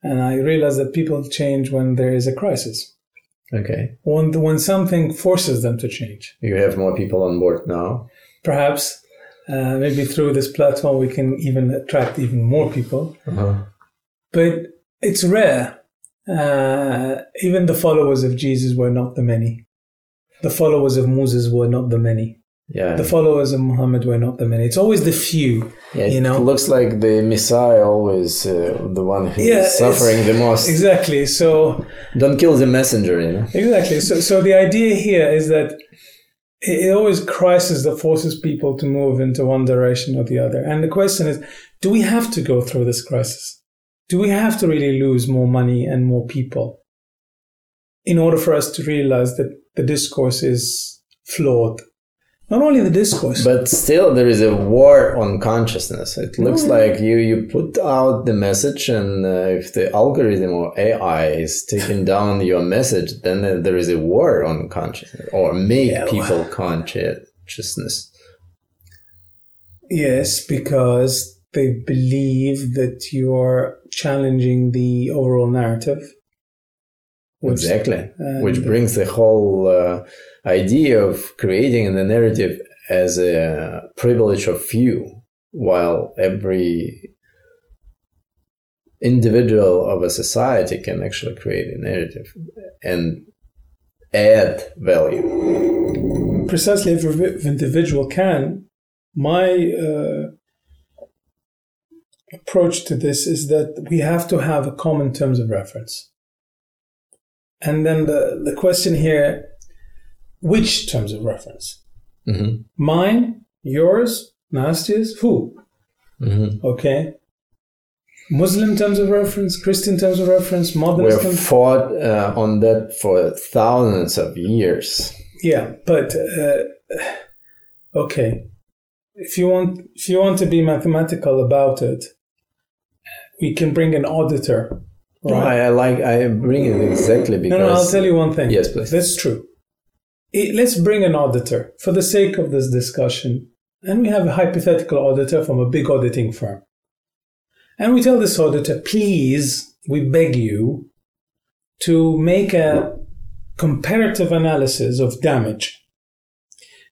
and I realized that people change when there is a crisis. Okay. When when something forces them to change, You have more people on board now. perhaps uh, maybe through this platform we can even attract even more people. Uh-huh. But it's rare. Uh, even the followers of Jesus were not the many. The followers of Moses were not the many. Yeah. The followers of Muhammad were not the many. It's always the few. yeah, you know? it looks like the Messiah always uh, the one who's Yeah, it's- suffering the most. Exactly. So Don't kill the messenger, you know. exactly. So so the idea here is that it, it always crisis that forces people to move into one direction or the other. And the question is, do we have to go through this crisis? Do we have to really lose more money and more people in order for us to realize that the discourse is flawed? Not only the discourse, But still, there is a war on consciousness. It looks Oh, yeah. like you you put out the message, and uh, if the algorithm or AI is taking down your message, then uh, there is a war on consciousness or make Yeah, people consciousness. Yes, because they believe that you're challenging the overall narrative. which- Exactly, and- which brings the whole uh, idea of creating the narrative as a privilege of few, while every individual of a society can actually create a narrative and add value. Precisely, if an individual can, my uh, approach to this is that we have to have a common terms of reference. And then the, the question here which terms of reference? hmm Mine, yours, Nastia's, who? hmm Okay. Muslim terms of reference, Christian terms of reference, modern. We've terms. fought uh, on that for thousands of years. Yeah, but uh, okay. If you want, if you want to be mathematical about it, we can bring an auditor. No, I, I like I bring it exactly because no, no. I'll tell you one thing. Yes, please. That's true. Let's bring an auditor for the sake of this discussion, and we have a hypothetical auditor from a big auditing firm, and we tell this auditor, please, we beg you to make a comparative analysis of damage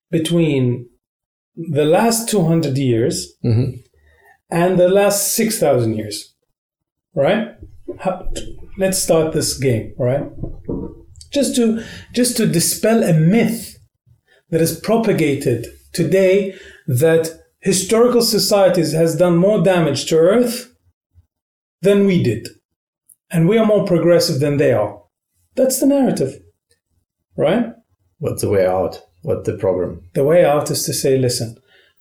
between the last 200 years Mhm. and the last 6,000 years. Right? How, let's start this game, right? Just to just to dispel a myth that is propagated today that historical societies has done more damage to earth than we did. And we are more progressive than they are. That's the narrative. Right? What's the way out? What's the problem The way out is to say, listen,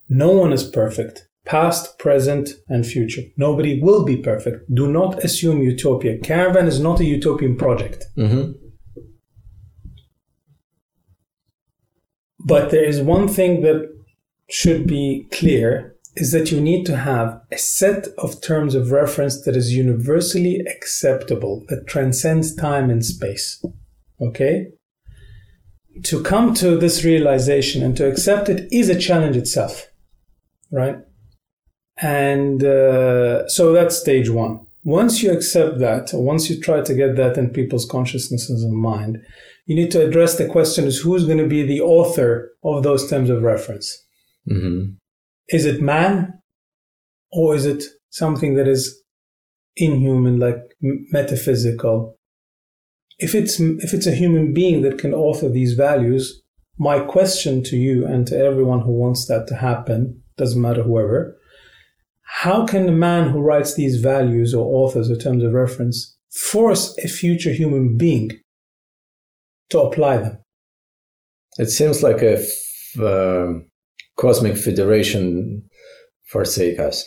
no one is perfect, past, present, and future. Nobody will be perfect. Do not assume utopia. Caravan is not a utopian project. hmm But there is one thing that should be clear is that you need to have a set of terms of reference that is universally acceptable, that transcends time and space. Okay? To come to this realization and to accept it is a challenge itself, right? And uh, so that's stage one. Once you accept that, once you try to get that in people's consciousnesses and mind, you need to address the question is who's going to be the author of those terms of reference? hmm Is it man or is it something that is inhuman, like metaphysical? If it's, if it's a human being that can author these values, my question to you and to everyone who wants that to happen, doesn't matter whoever, how can a man who writes these values or authors or terms of reference force a future human being to apply them? It seems like a f- um cosmic federation forsake us.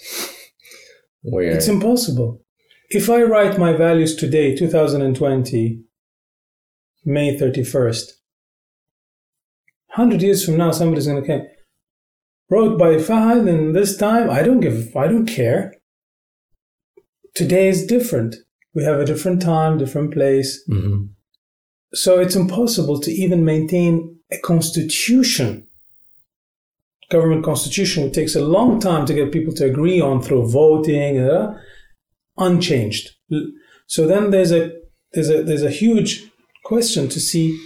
Where It's impossible. If I write my values today, 2020, May 31st, 100 years from now, somebody's going to come. Wrote by Fahad, and this time, I don't give, I don't care. Today is different. We have a different time, different place. Mhm. So it's impossible to even maintain a constitution. Government constitution, which takes a long time to get people to agree on through voting, uh, unchanged. So then there's a there's a there's a huge question to see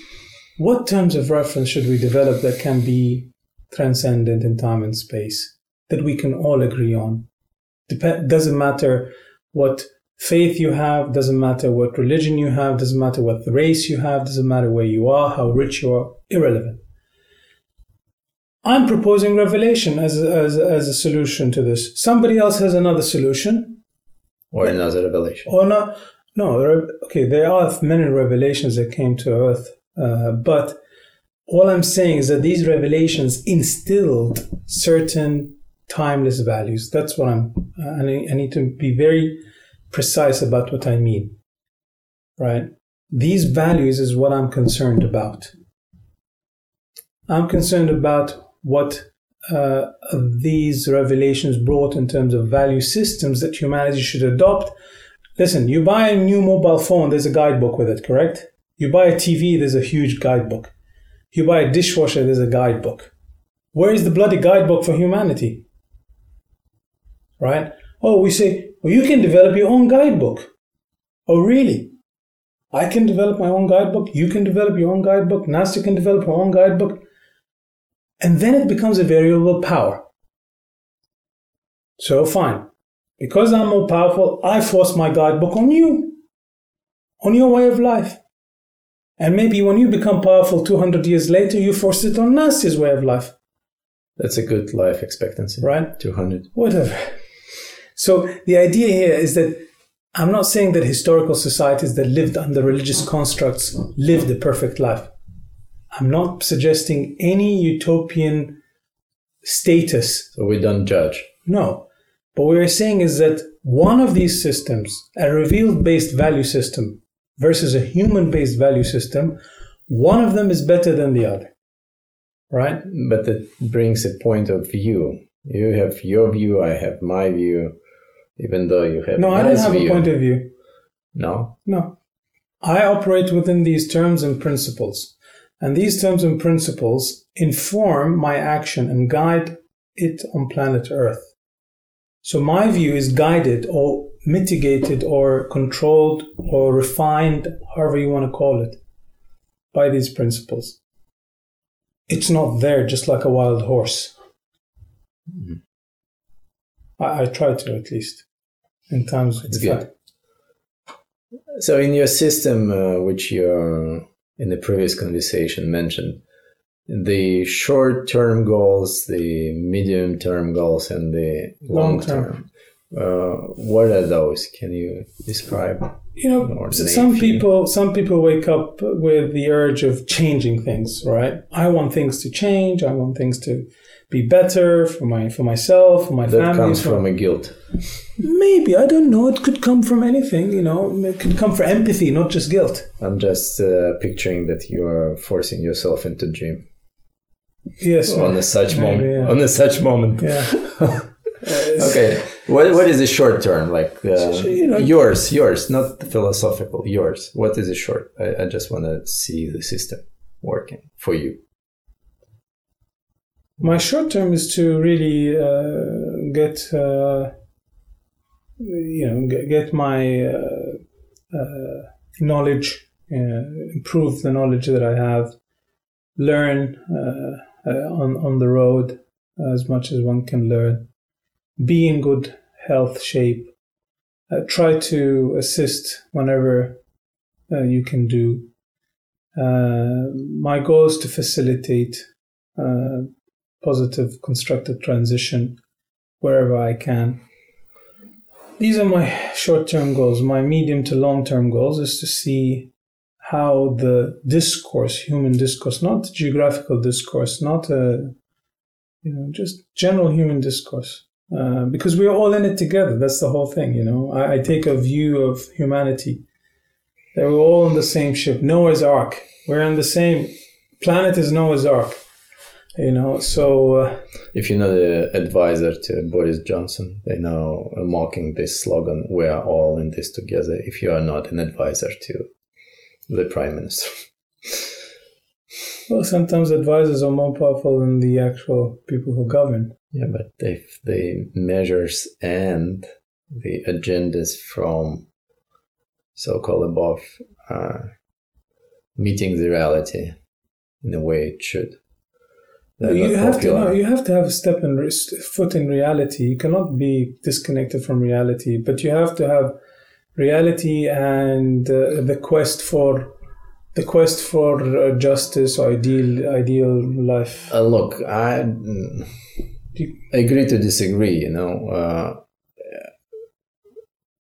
what terms of reference should we develop that can be transcendent in time and space that we can all agree on. Dep- doesn't matter what faith you have, doesn't matter what religion you have, doesn't matter what race you have, doesn't matter where you are, how rich you are, irrelevant. I'm proposing revelation as a, as, as a solution to this. Somebody else has another solution. Or another revelation. Or not. No, okay, there are many revelations that came to earth, uh, but all I'm saying is that these revelations instilled certain timeless values. That's what I'm, I need to be very precise about what I mean, right? These values is what I'm concerned about. I'm concerned about what uh, these revelations brought in terms of value systems that humanity should adopt. Listen, you buy a new mobile phone, there's a guidebook with it, correct? You buy a TV, there's a huge guidebook. You buy a dishwasher, there's a guidebook. Where is the bloody guidebook for humanity? Right? Oh, we say, well, you can develop your own guidebook. Oh, really? I can develop my own guidebook. You can develop your own guidebook. Nastya can develop her own guidebook. And then it becomes a variable power. So, fine. Because I'm more powerful, I force my guidebook on you, on your way of life. And maybe when you become powerful 200 years later, you force it on Nastya's way of life. That's a good life expectancy. Right? 200. Whatever. So the idea here is that I'm not saying that historical societies that lived under religious constructs lived a perfect life. I'm not suggesting any utopian status. So we don't judge. No. But what we're saying is that one of these systems, a revealed based value system versus a human based value system, one of them is better than the other. Right? But it brings a point of view. You have your view, I have my view even though you have no i don't have view. a point of view. No? No. I operate within these terms and principles and these terms and principles inform my action and guide it on planet earth. So my view is guided or mitigated or controlled or refined however you want to call it by these principles. It's not there just like a wild horse. Mm-hmm. I, I try to at least in times it's good. So in your system, uh, which you in the previous conversation mentioned, the short-term goals, the medium-term goals, and the long-term. Uh, what are those? Can you describe? You know, some people some people wake up with the urge of changing things, right? I want things to change. I want things to be better for my for myself, for my that family. That comes from a guilt. Maybe I don't know. It could come from anything. You know, it could come from empathy, not just guilt. I'm just uh, picturing that you are forcing yourself into gym. Yes. On a such moment. Yeah. On a such moment. Yeah. okay. What what is the short term like? Uh, you know, yours, yours, not philosophical. Yours. What is the short? I, I just want to see the system working for you. My short term is to really uh, get, uh, you know, get, get my uh, uh knowledge, improve the knowledge that I have, learn uh, uh, on on the road as much as one can learn, be in good health shape, uh, try to assist whenever uh, you can do. Uh, my goal is to facilitate positive, constructive transition wherever I can. These are my short term goals. My medium to long term goals is to see how the discourse, human discourse, not geographical discourse, not a, you know, just general human discourse, uh, because we're all in it together. That's the whole thing, you know. I, I take a view of humanity that we're all in the same ship, Noah's Ark. We're in the same planet is Noah's Ark you know so uh, if you're not an advisor to boris johnson they now are mocking this slogan we are all in this together if you are not an advisor to the prime minister well sometimes advisors are more powerful than the actual people who govern yeah but if the measures and the agendas from so-called above uh, meeting the reality in the way it should. They're you have popular. to no, you have to have a step in foot in reality. You cannot be disconnected from reality, but you have to have reality and uh, the quest for the quest for uh, justice or ideal ideal life. Uh, look, I agree to disagree. You know, uh,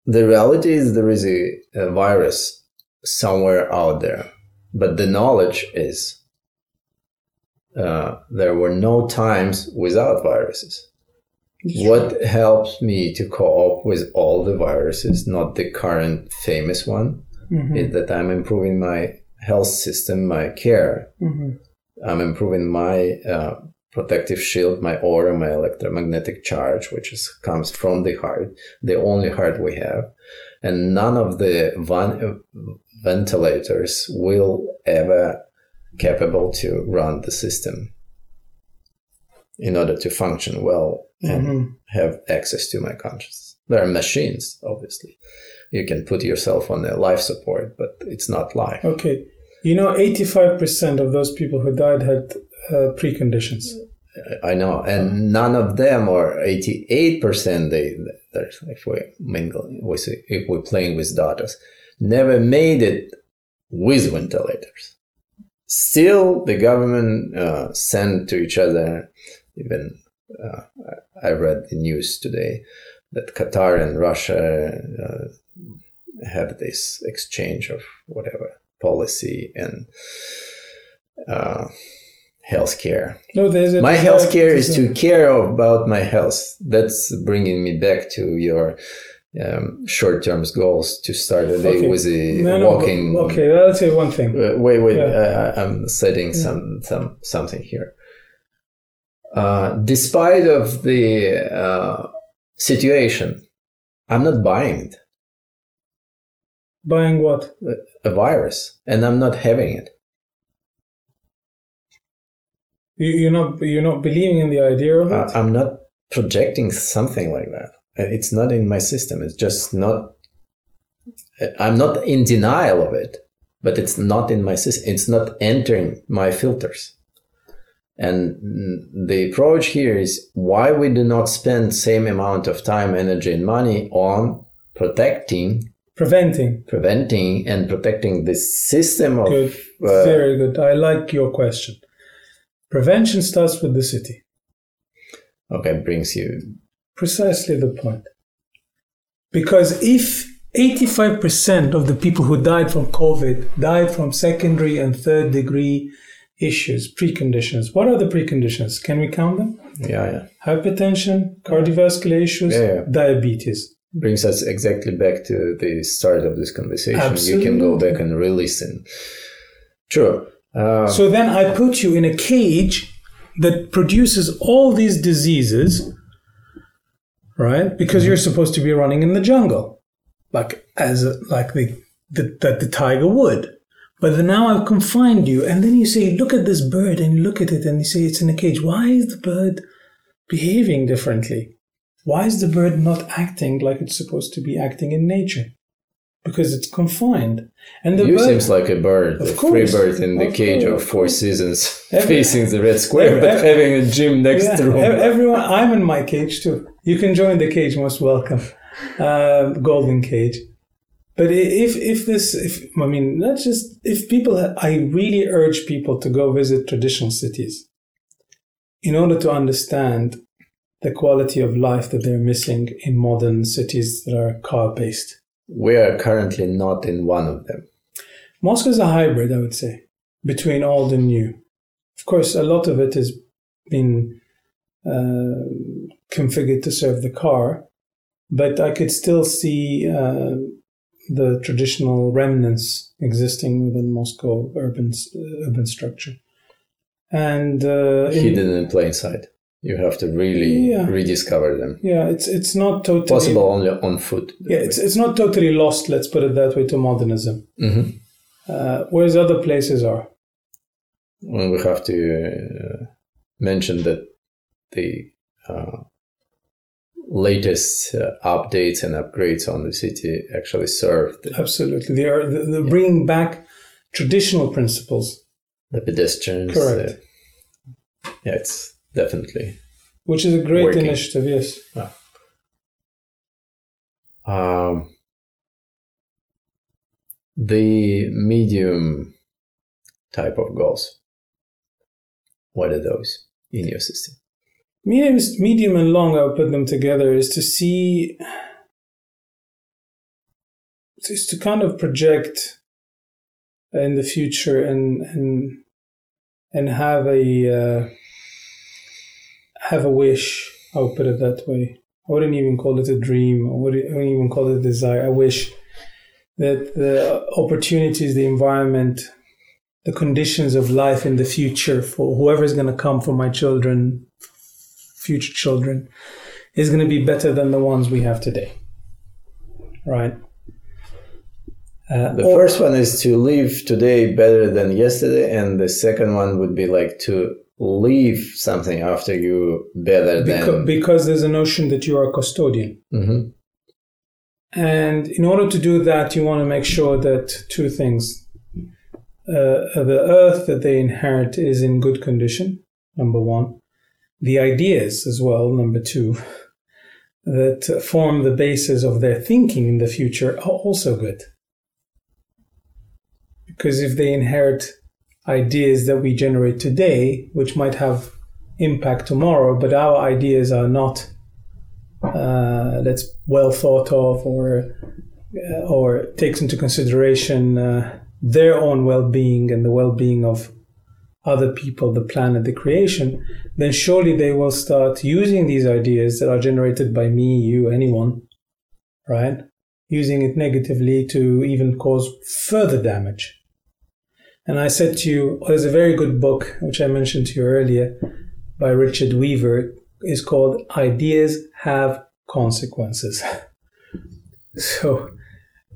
the reality is there is a, a virus somewhere out there, but the knowledge is uh, there were no times without viruses. What helps me to cope with all the viruses, not the current famous one, mm-hmm. is that I'm improving my health system, my care. Mm-hmm. I'm improving my uh, protective shield, my aura, my electromagnetic charge, which is, comes from the heart, the only heart we have. And none of the van- ventilators will ever capable to run the system in order to function well and mm-hmm. have access to my consciousness. There are machines, obviously. You can put yourself on a life support, but it's not life. Okay. You know, 85% of those people who died had uh, preconditions. I know, and none of them, or 88%, they, if we mingle, if we're playing with daughters, never made it with ventilators still the government uh, sent to each other even uh, i read the news today that qatar and russia uh, have this exchange of whatever policy and uh, healthcare. No, there's a, my healthcare is to care about my health. That's bringing me back to your um, short-term goals to start a day okay. with a no, walking. No, okay, I'll say one thing. Uh, wait, wait. Yeah. I, am setting yeah. some some something here. Uh, despite of the uh, situation, I'm not buying it. Buying what? A virus, and I'm not having it. You, you're not you're not believing in the idea of it. I'm not projecting something like that. It's not in my system. It's just not. I'm not in denial of it, but it's not in my system. It's not entering my filters. And the approach here is why we do not spend same amount of time, energy, and money on protecting, preventing, preventing, and protecting the system of. Good. Uh, Very good. I like your question. Prevention starts with the city. Okay, brings you Precisely the point. Because if 85% of the people who died from COVID died from secondary and third degree issues, preconditions. What are the preconditions? Can we count them? Yeah, yeah. Hypertension, cardiovascular issues, yeah, yeah. diabetes. Brings us exactly back to the start of this conversation. Absolutely. You can go back and re-listen. True. Uh, so then I put you in a cage that produces all these diseases right? Because you're supposed to be running in the jungle, like as like the, the that the tiger would. But now I've confined you, and then you say, look at this bird, and you look at it, and you say it's in a cage. Why is the bird behaving differently? Why is the bird not acting like it's supposed to be acting in nature? Because it's confined. And the you bird, seems like a bird, a course, free bird in the cage course, of four seasons, every, facing the red square, every, but having a gym next yeah, room. Everyone, I'm in my cage too. You can join the cage, most welcome. Uh, golden cage. But if if this if I mean not just if people I really urge people to go visit traditional cities in order to understand the quality of life that they're missing in modern cities that are car based. We are currently not in one of them. Moscow is a hybrid, I would say, between old and new. Of course, a lot of it has been uh, configured to serve the car, but I could still see uh, the traditional remnants existing within Moscow urban uh, urban structure, and uh, hidden in, in plain sight. You have to really yeah. rediscover them. Yeah, it's it's not totally possible only on foot. Yeah, it's it's not totally lost. Let's put it that way to modernism. Mm-hmm. Uh, whereas other places are. Well, we have to uh, mention that the uh, latest uh, updates and upgrades on the city actually serve. Absolutely, they are they're bringing back traditional principles. The pedestrians. Correct. Uh, yeah, it's definitely. Which is a great Working. initiative, yes. Um, the medium type of goals. What are those in your system? Medium, medium and long, I'll put them together, is to see, is to kind of project in the future and and and have a uh, have a wish. I'll put it that way. I wouldn't even call it a dream. I I wouldn't even call it a desire. I wish that the opportunities, the environment, the conditions of life in the future for whoever is going to come for my children, future children, is going to be better than the ones we have today. Right? Uh, The or- first one is to live today better than yesterday, and the second one would be like to leave something after you better because, than. because there's a notion that you are a custodian. Mhm. And in order to do that, you want to make sure that two things. Uh, the earth that they inherit is in good condition, number one. The ideas as well, number two, that form the basis of their thinking in the future are also good. Because if they inherit ideas that we generate today, which might have impact tomorrow, but our ideas are not uh, that's well thought of or uh, or takes into consideration uh, their own well-being and the well-being of other people, the planet, the creation, then surely they will start using these ideas that are generated by me, you, anyone, right? Using it negatively to even cause further damage. And I said to you, oh, there's a very good book, which I mentioned to you earlier, by Richard Weaver, is called Ideas Have Consequences. so,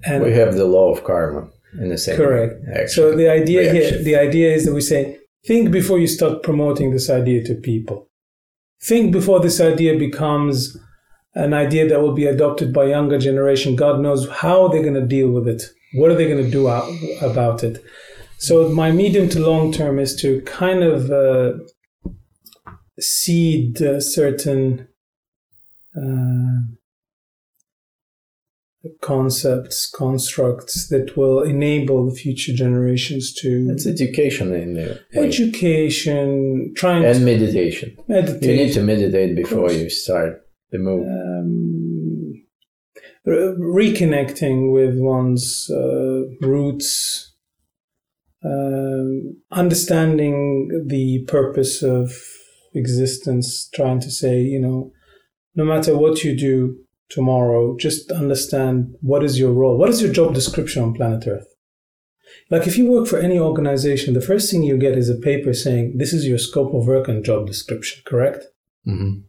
and We have the law of karma in the same. Correct. Action, so the idea here, the idea is that we say, think before you start promoting this idea to people. Think before this idea becomes an idea that will be adopted by younger generation. God knows how they're going to deal with it. What are they going to do out, about it? So my medium to long term is to kind of uh, seed certain uh, concepts, constructs that will enable the future generations to It's education in there. education, trying and to meditation. meditate. You need to meditate before you start the move. um, reconnecting with one's uh, roots, um, understanding the purpose of existence, trying to say, you know, no matter what you do tomorrow, just understand what is your role, what is your job description on planet Earth. Like if you work for any organization, the first thing you get is a paper saying this is your scope of work and job description, correct? hmm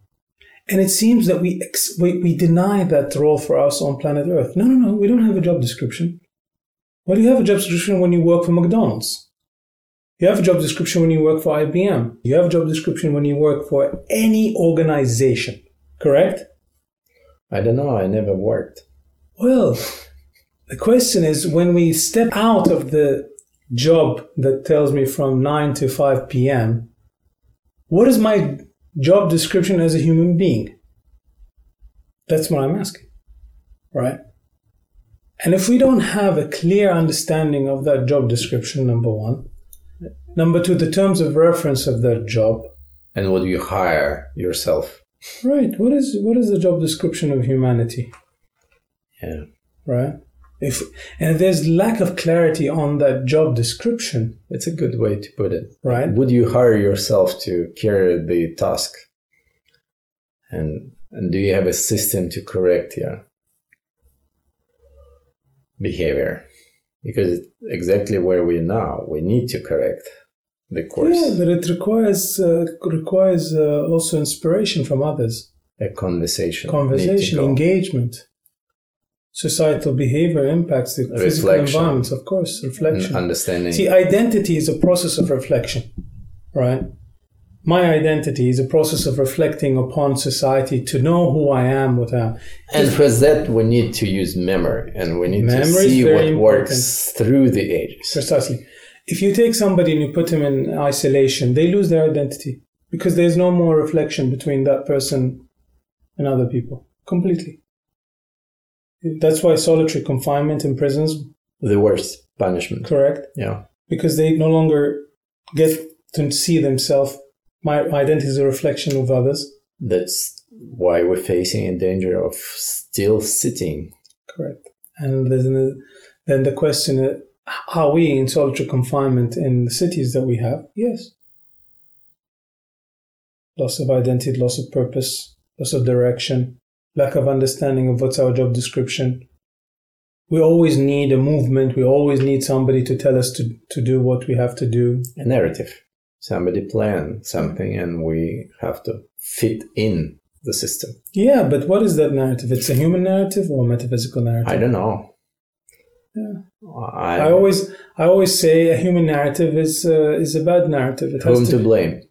And it seems that we, ex- we we deny that role for us on planet Earth. No, no, no. We don't have a job description. Well, you have a job description when you work for McDonald's. You have a job description when you work for IBM. You have a job description when you work for any organization. Correct? I don't know. I never worked. Well, the question is when we step out of the job that tells me from 9 to 5 p.m., what is my job description as a human being? That's what I'm asking, right? And if we don't have a clear understanding of that job description, number one, number two, the terms of reference of that job, And would you hire yourself? right? What is what is the job description of humanity? Yeah. right? If and if there's lack of clarity on that job description, It's a good way to put it. right? Would you hire yourself to carry the task? And and do you have a system to correct your behavior? Because it's exactly where we're now, we need to correct the course. Yeah, but it requires uh, requires uh, also inspiration from others, a conversation. conversation, need to go. engagement. Societal behavior impacts the physical Reflection. environments, of course, reflection. And understanding. See, identity is a process of reflection, right? My identity is a process of reflecting upon society to know who I am, what I am. And for that, we need to use memory and we need Memory to see what works through the ages. Precisely. If you take somebody and you put them in isolation, they lose their identity because there's no more reflection between that person and other people completely. That's why solitary confinement in prisons, The worst punishment. correct? Yeah. Because they no longer get to see themselves. My identity is a reflection of others. That's why we're facing a danger of still sitting. Correct. And then, then the question is, are we in solitary confinement in the cities that we have? Yes. Loss of identity, loss of purpose, loss of direction, lack of understanding of what's our job description. We always need a movement. We always need somebody to tell us to, to do what we have to do. A narrative. Somebody plan something and we have to fit in the system. Yeah, but what is that narrative? It's a human narrative or a metaphysical narrative? I don't know. Yeah. I, I always, I always say a human narrative is uh, is a bad narrative. It whom has to to. blame.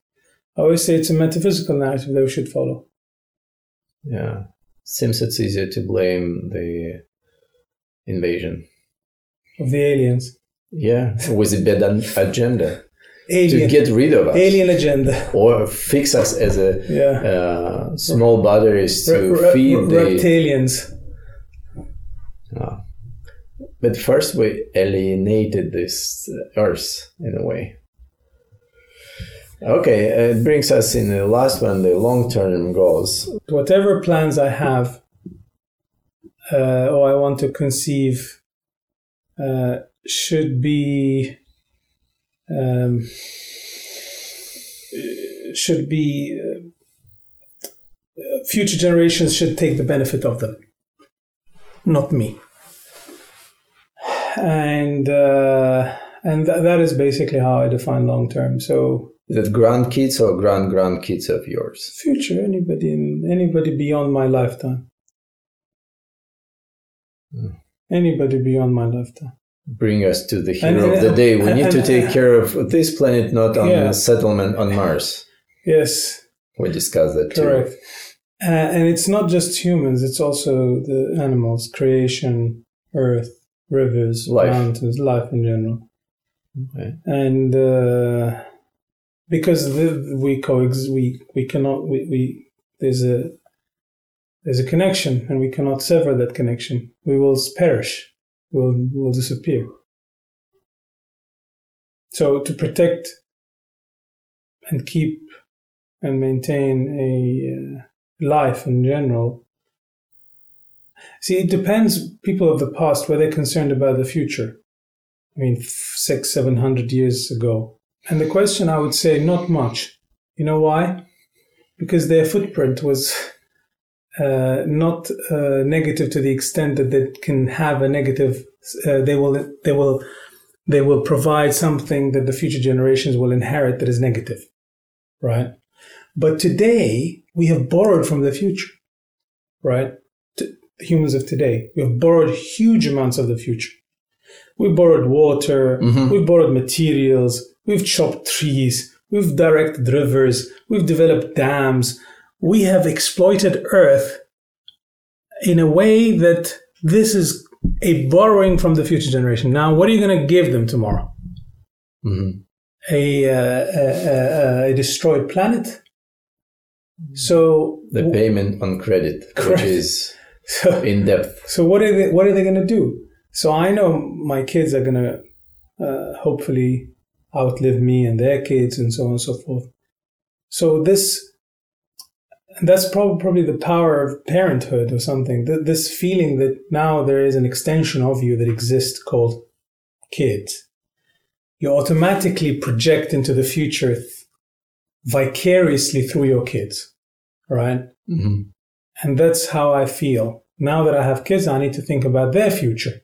I always say it's a metaphysical narrative that we should follow. Yeah. Seems it's easier to blame the invasion. of the aliens. Yeah, with a bad an- agenda to get rid of us alien agenda. or fix us as a Yeah. uh, small batteries to Re- feed re- the. reptilians. Uh, but first, we alienated this Earth in a way. Okay, it brings us in the last one, the long-term goals. Whatever plans I have, uh, or I want to conceive, uh, should be um, should be uh, future generations should take the benefit of them, not me. And uh, and th- that is basically how I define long term. So Is it grandkids or grand grandkids of yours? future anybody in anybody beyond my lifetime Hmm. anybody beyond my lifetime Bring us to the And- hero of the day. We and- need to and- take care of this planet, not on Yeah. a settlement on Mars. yes We discussed that too. correct uh, and it's not just humans it's also the animals creation earth rivers Life. mountains life in general Okay. and uh, because the, we coexist we, we cannot we, we there's a there's a connection and we cannot sever that connection we will perish we'll will disappear so to protect and keep and maintain a uh, life in general see it depends people of the past were they concerned about the future I mean, six, seven hundred years ago. And the question I would say, not much. You know why? Because their footprint was uh, not uh, negative to the extent that they can have a negative. Uh, they will, they will, they will provide something that the future generations will inherit that is negative, right? But today we have borrowed from the future, right? T- humans of today, we have borrowed huge amounts of the future. We borrowed water, Mhm. we've borrowed materials, we've chopped trees, we've directed rivers, we've developed dams. We have exploited Earth in a way that this is a borrowing from the future generation. Now, what are you going to give them tomorrow? Mhm. A, uh, a, a, a destroyed planet? So, The payment on credit, Correct. which is so in depth. So what are they? What are they going to do? So I know my kids are going to uh, hopefully outlive me and their kids and so on and so forth. So this, that's probably probably the power of parenthood or something. Th- This feeling that now there is an extension of you that exists called kids. You automatically project into the future th- vicariously through your kids, right? Mhm. And that's how I feel. Now that I have kids, I need to think about their future.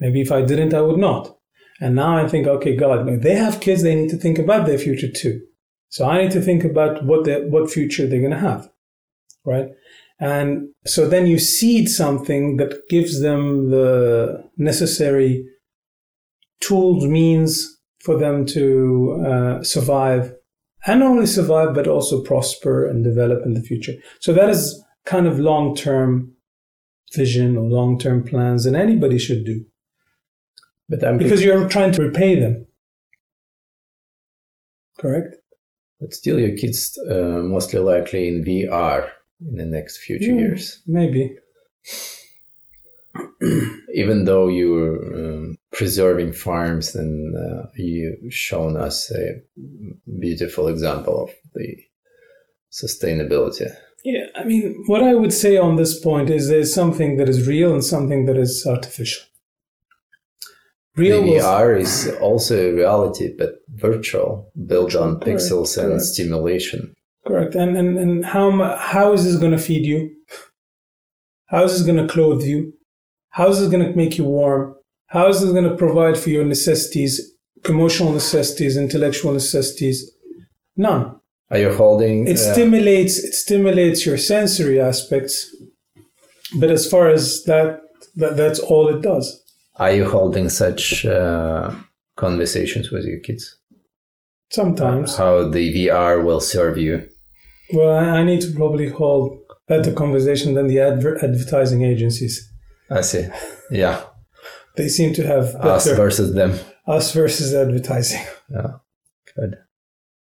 Maybe if I didn't, I would not. And now I think, okay, God, they have kids, they need to think about their future too. So I need to think about what the, what future they're going to have. Right. And so then you seed something that gives them the necessary tools, means for them to uh, survive and not only survive but also prosper and develop in the future. So that is kind of long term vision or long term plans that anybody should do. But I'm because you're trying to repay them. Correct? But still, your kids uh, mostly likely in VR in the next future Yeah. years. Maybe. Even though you're um, preserving farms and uh, you've shown us a beautiful example of the sustainability. Yeah, I mean, what I would say on this point is there's something that is real and something that is artificial. Real was- VR is also a reality, but virtual, built on pixels and stimulation. Correct. And and, and how how is this going to feed you? How is this going to clothe you? How is this going to make you warm? How is this going to provide for your necessities, emotional necessities, intellectual necessities? None. Are you holding? It uh, stimulates it stimulates your sensory aspects, but as far as that, that that's all it does. are you holding such uh, conversations with your kids? Sometimes. How the VR will serve you? Well, I, need to probably hold better conversation than the adver- advertising agencies. I see. Yeah, They seem to have us versus them. us versus advertising. Yeah, good.